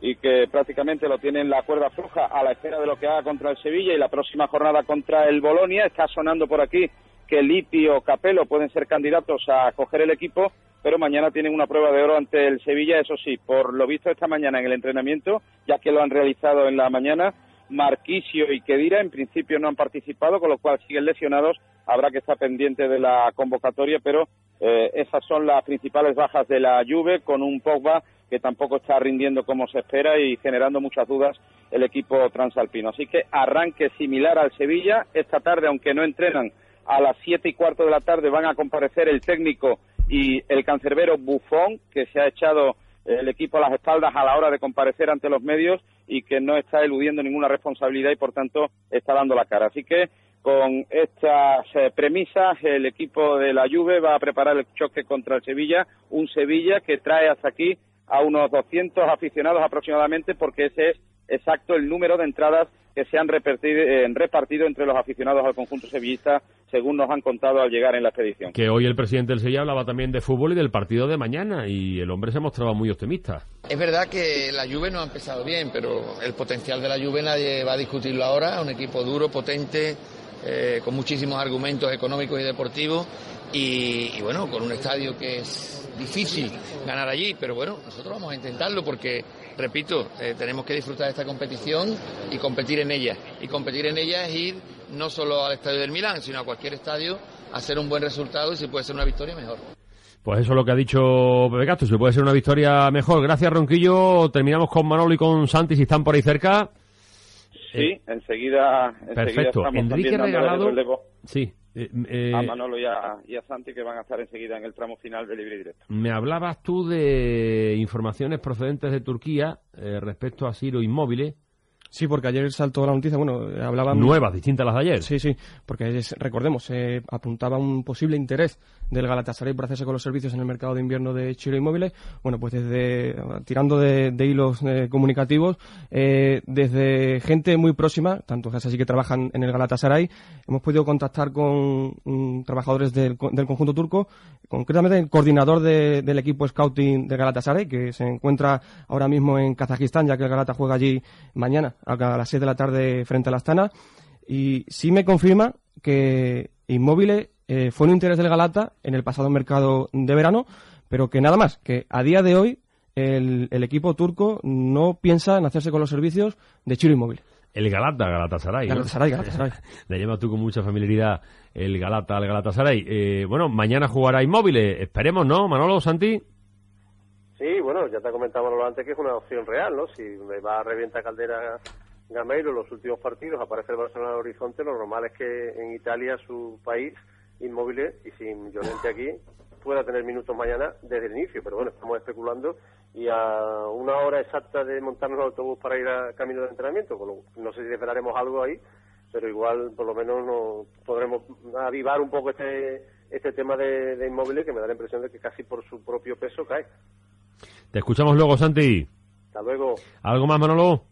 y que prácticamente lo tiene en la cuerda floja a la espera de lo que haga contra el Sevilla y la próxima jornada contra el Bolonia. Está sonando por aquí que Lippi o Capello pueden ser candidatos a coger el equipo, pero mañana tienen una prueba de oro ante el Sevilla, eso sí, por lo visto esta mañana en el entrenamiento, ya que lo han realizado en la mañana, Marquisio y Kedira en principio no han participado, con lo cual siguen lesionados, habrá que estar pendiente de la convocatoria, pero eh, esas son las principales bajas de la Juve, con un Pogba que tampoco está rindiendo como se espera y generando muchas dudas el equipo transalpino. Así que arranque similar al Sevilla, esta tarde, aunque no entrenan, a las siete y cuarto de la tarde van a comparecer el técnico y el cancerbero Bufón, que se ha echado el equipo a las espaldas a la hora de comparecer ante los medios y que no está eludiendo ninguna responsabilidad y por tanto está dando la cara. Así que con estas eh, premisas el equipo de la Juve va a preparar el choque contra el Sevilla, un Sevilla que trae hasta aquí a unos 200 aficionados aproximadamente porque ese es exacto el número de entradas que se han repartido, eh, repartido entre los aficionados al conjunto sevillista según nos han contado al llegar en la expedición. Que hoy el presidente del Sevilla hablaba también de fútbol y del partido de mañana y el hombre se mostraba muy optimista. Es verdad que la Juve no ha empezado bien, pero el potencial de la Juve nadie va a discutirlo ahora. Un equipo duro, potente, eh, con muchísimos argumentos económicos y deportivos y, y, bueno, con un estadio que es difícil ganar allí, pero bueno, nosotros vamos a intentarlo porque, repito, eh, tenemos que disfrutar de esta competición y competir en ella. Y competir en ella es ir no solo al estadio del Milán, sino a cualquier estadio a hacer un buen resultado y si puede ser una victoria mejor. Pues eso es lo que ha dicho Pepe Castro, si puede ser una victoria mejor. Gracias, Ronquillo. Terminamos con Manolo y con Santi, si están por ahí cerca. Sí, enseguida, enseguida Perfecto. Enrique Regalado. Sí. Eh, eh, a Manolo y a, y a Santi que van a estar enseguida en el tramo final de libre directo. me hablabas tú de informaciones procedentes de Turquía eh, respecto a Ciro Inmóviles. Sí, porque ayer saltó la noticia, bueno, hablaban... Nuevas, distintas a las de ayer. Sí, sí, porque es- recordemos, se apuntaba un posible interés del Galatasaray por hacerse con los servicios en el mercado de invierno de Chile Inmóviles. Bueno, pues desde, tirando de, de hilos eh, comunicativos, eh, desde gente muy próxima, tanto es así que trabajan en el Galatasaray, hemos podido contactar con mm, trabajadores del, del conjunto turco, concretamente el coordinador de- del equipo scouting de Galatasaray, que se encuentra ahora mismo en Kazajistán, ya que el Galata juega allí mañana a las 6 de la tarde frente a la Astana. Y sí me confirma que Inmóviles eh, fue un interés del Galata en el pasado mercado de verano, pero que nada más, que a día de hoy el, el equipo turco no piensa en hacerse con los servicios de Chiro Inmóvil. El Galata, Galatasaray. ¿no? Galatasaray, Galatasaray. Le llamas tú con mucha familiaridad el Galata al Galatasaray. Eh, bueno, mañana jugará Inmóviles. Esperemos, ¿no, Manolo, Santi? Sí, bueno, ya te comentaba Manolo antes que es una opción real, ¿no? Si me va a revienta Caldera Gameiro los últimos partidos, aparece el Barcelona al horizonte, lo normal es que en Italia, su país, Inmóviles, y sin Llorente aquí, pueda tener minutos mañana desde el inicio. Pero bueno, estamos especulando y a una hora exacta de montarnos el autobús para ir a camino de entrenamiento, lo- no sé si esperaremos algo ahí, pero igual por lo menos no podremos avivar un poco este este tema de, de inmóviles que me da la impresión de que casi por su propio peso cae. Te escuchamos luego, Santi. Hasta luego. ¿Algo más, Manolo?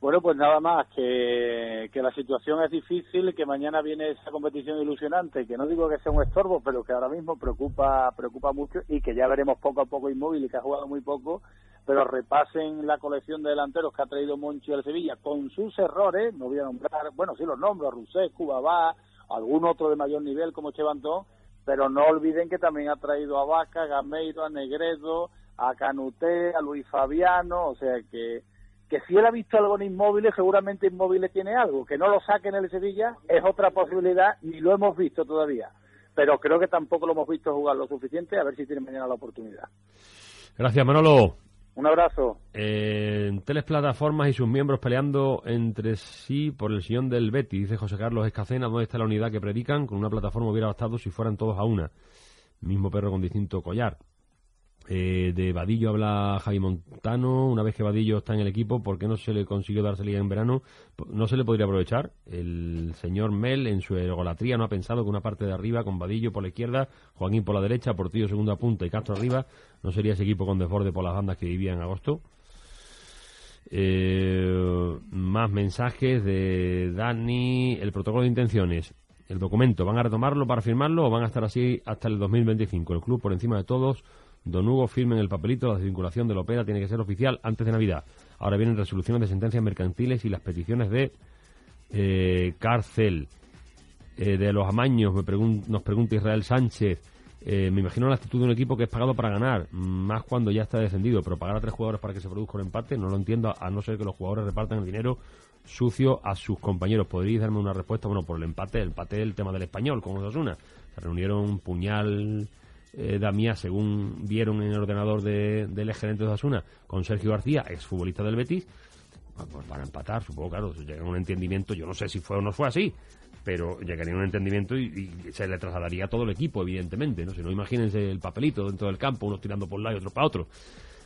Bueno, pues nada más, que, que la situación es difícil, que mañana viene esa competición ilusionante, que no digo que sea un estorbo, pero que ahora mismo preocupa preocupa mucho y que ya veremos poco a poco inmóvil y que ha jugado muy poco, pero repasen la colección de delanteros que ha traído Monchi al Sevilla con sus errores, no voy a nombrar, bueno, sí los nombro, Rousset, Cubabá, algún otro de mayor nivel como Chevantón, pero no olviden que también ha traído a Vaca, Gameiro, a Negredo, a Canuté, a Luis Fabiano, o sea que que si él ha visto algo en Inmóviles, seguramente Inmóviles tiene algo. Que no lo saque en el Sevilla es otra posibilidad, ni lo hemos visto todavía. Pero creo que tampoco lo hemos visto jugar lo suficiente, a ver si tiene mañana la oportunidad. Gracias, Manolo. Un abrazo. Eh, en tres plataformas y sus miembros peleando entre sí por el sillón del Betty, dice José Carlos Escacena, ¿dónde está la unidad que predican? Con una plataforma hubiera bastado si fueran todos a una. Mismo perro con distinto collar. Eh, de Vadillo habla Javi Montano. Una vez que Vadillo está en el equipo, ¿por qué no se le consiguió darse liga en verano? ¿No se le podría aprovechar? El señor Mel, en su egolatría, no ha pensado que una parte de arriba, con Vadillo por la izquierda, Joaquín por la derecha, Portillo segunda punta y Castro arriba, ¿no sería ese equipo con desborde por las bandas que vivía en agosto? Eh, más mensajes de Dani. El protocolo de intenciones. El documento, ¿van a retomarlo para firmarlo o van a estar así hasta el 2025? El club, por encima de todos, Don Hugo firmen el papelito, la desvinculación de la opera tiene que ser oficial antes de Navidad. Ahora vienen resoluciones de sentencias mercantiles y las peticiones de eh, cárcel. Eh, de los amaños, me nos pregunta Israel Sánchez. Eh, me imagino la actitud de un equipo que es pagado para ganar, más cuando ya está descendido, pero pagar a tres jugadores para que se produzca un empate, no lo entiendo, a no ser que los jugadores repartan el dinero sucio a sus compañeros. ¿Podríais darme una respuesta? Bueno, por el empate, el empate el tema del español, con Osasuna. Se reunieron Puñal, eh, Damía, según vieron en el ordenador de- del gerente de Osasuna, con Sergio García, exfutbolista del Betis, pues, pues para empatar, supongo, claro, llegan a un entendimiento, yo no sé si fue o no fue así, pero llegaría a un entendimiento y, y se le trasladaría a todo el equipo, evidentemente, ¿no? Si no, imagínense el papelito dentro del campo, unos tirando por un lado y otros para otro.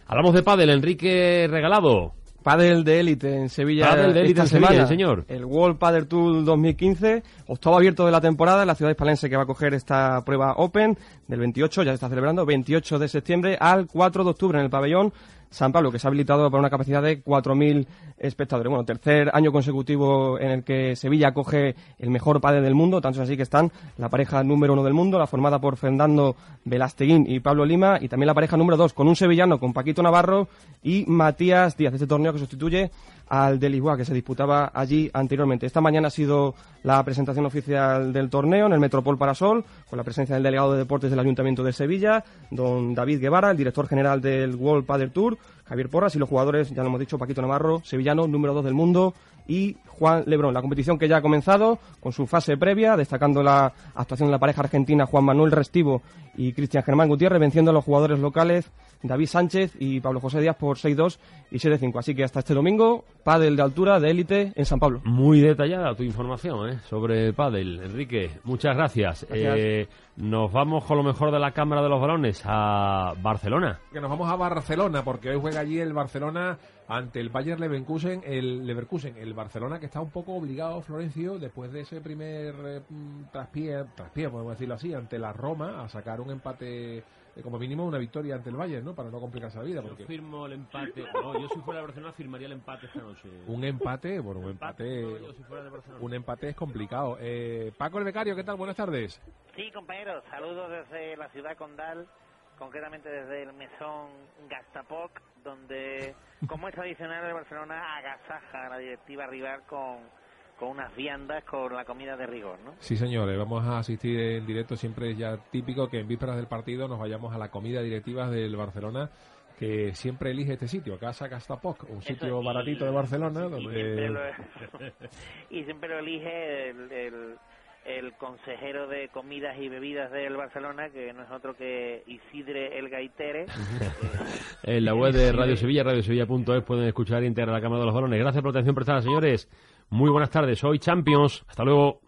Hablamos de pádel, Enrique Regalado. Pádel de élite en Sevilla Pádel de élite esta en Sevilla, semana. sí, señor. El World Padel Tour 2015, octavo abierto de la temporada en la ciudad hispalense que va a coger esta prueba Open del 28, ya se está celebrando, 28 de septiembre al 4 de octubre en el pabellón San Pablo, que se ha habilitado para una capacidad de 4.000 espectadores. Bueno, tercer año consecutivo en el que Sevilla coge el mejor padre del mundo, tanto es así que están la pareja número uno del mundo, la formada por Fernando Velasteguín y Pablo Lima, y también la pareja número dos con un sevillano, con Paquito Navarro y Matías Díaz, este torneo que sustituye al de Lisboa, que se disputaba allí anteriormente. Esta mañana ha sido la presentación oficial del torneo en el Metropol Parasol, con la presencia del delegado de deportes del Ayuntamiento de Sevilla, don David Guevara, el director general del World Padel Tour, Javier Porras y los jugadores, ya lo hemos dicho, Paquito Navarro, sevillano, número dos del mundo, y Juan Lebrón. La competición que ya ha comenzado con su fase previa, destacando la actuación de la pareja argentina Juan Manuel Restivo y Cristian Germán Gutiérrez, venciendo a los jugadores locales David Sánchez y Pablo José Díaz por 6-2 y 7-5. Así que hasta este domingo, pádel de altura de élite en San Pablo. Muy detallada tu información ¿eh? sobre pádel, Enrique. Muchas gracias. Gracias. Eh, nos vamos con lo mejor de la Cámara de los Balones a Barcelona. Que nos vamos a Barcelona porque hoy juega allí el Barcelona ante el Bayern Leverkusen, el Leverkusen, el Barcelona que está un poco obligado Florencio después de ese primer eh, mm, traspié, traspié podemos decirlo así, ante la Roma a sacar un empate eh, como mínimo una victoria ante el Bayern, ¿no? Para no complicarse la vida porque firmo el empate. No, yo si fuera de Barcelona firmaría el empate esta noche. un empate, bueno, un empate, no, yo si fuera de Barcelona. un empate es complicado. Eh, Paco el becario, ¿qué tal? Buenas tardes. Sí, compañeros, saludos desde la ciudad condal, concretamente desde el mesón Gastapoc, donde, como es tradicional, el Barcelona agasaja a la directiva rival con, con unas viandas con la comida de rigor, ¿no? Sí, señores, vamos a asistir en directo. Siempre es ya típico que en vísperas del partido nos vayamos a la comida directiva del Barcelona que siempre elige este sitio, Casa Castapoc, un sitio baratito de Barcelona. Y, donde... siempre, lo, y siempre lo elige el, el, el, consejero de comidas y bebidas del Barcelona, que no es otro que Isidre el Gaitere. en la web de Radio Sevilla, radiosevilla.es, pueden escuchar íntegra la Cámara de los Balones. Gracias por la atención prestada, señores. Muy buenas tardes. Hoy Champions. Hasta luego.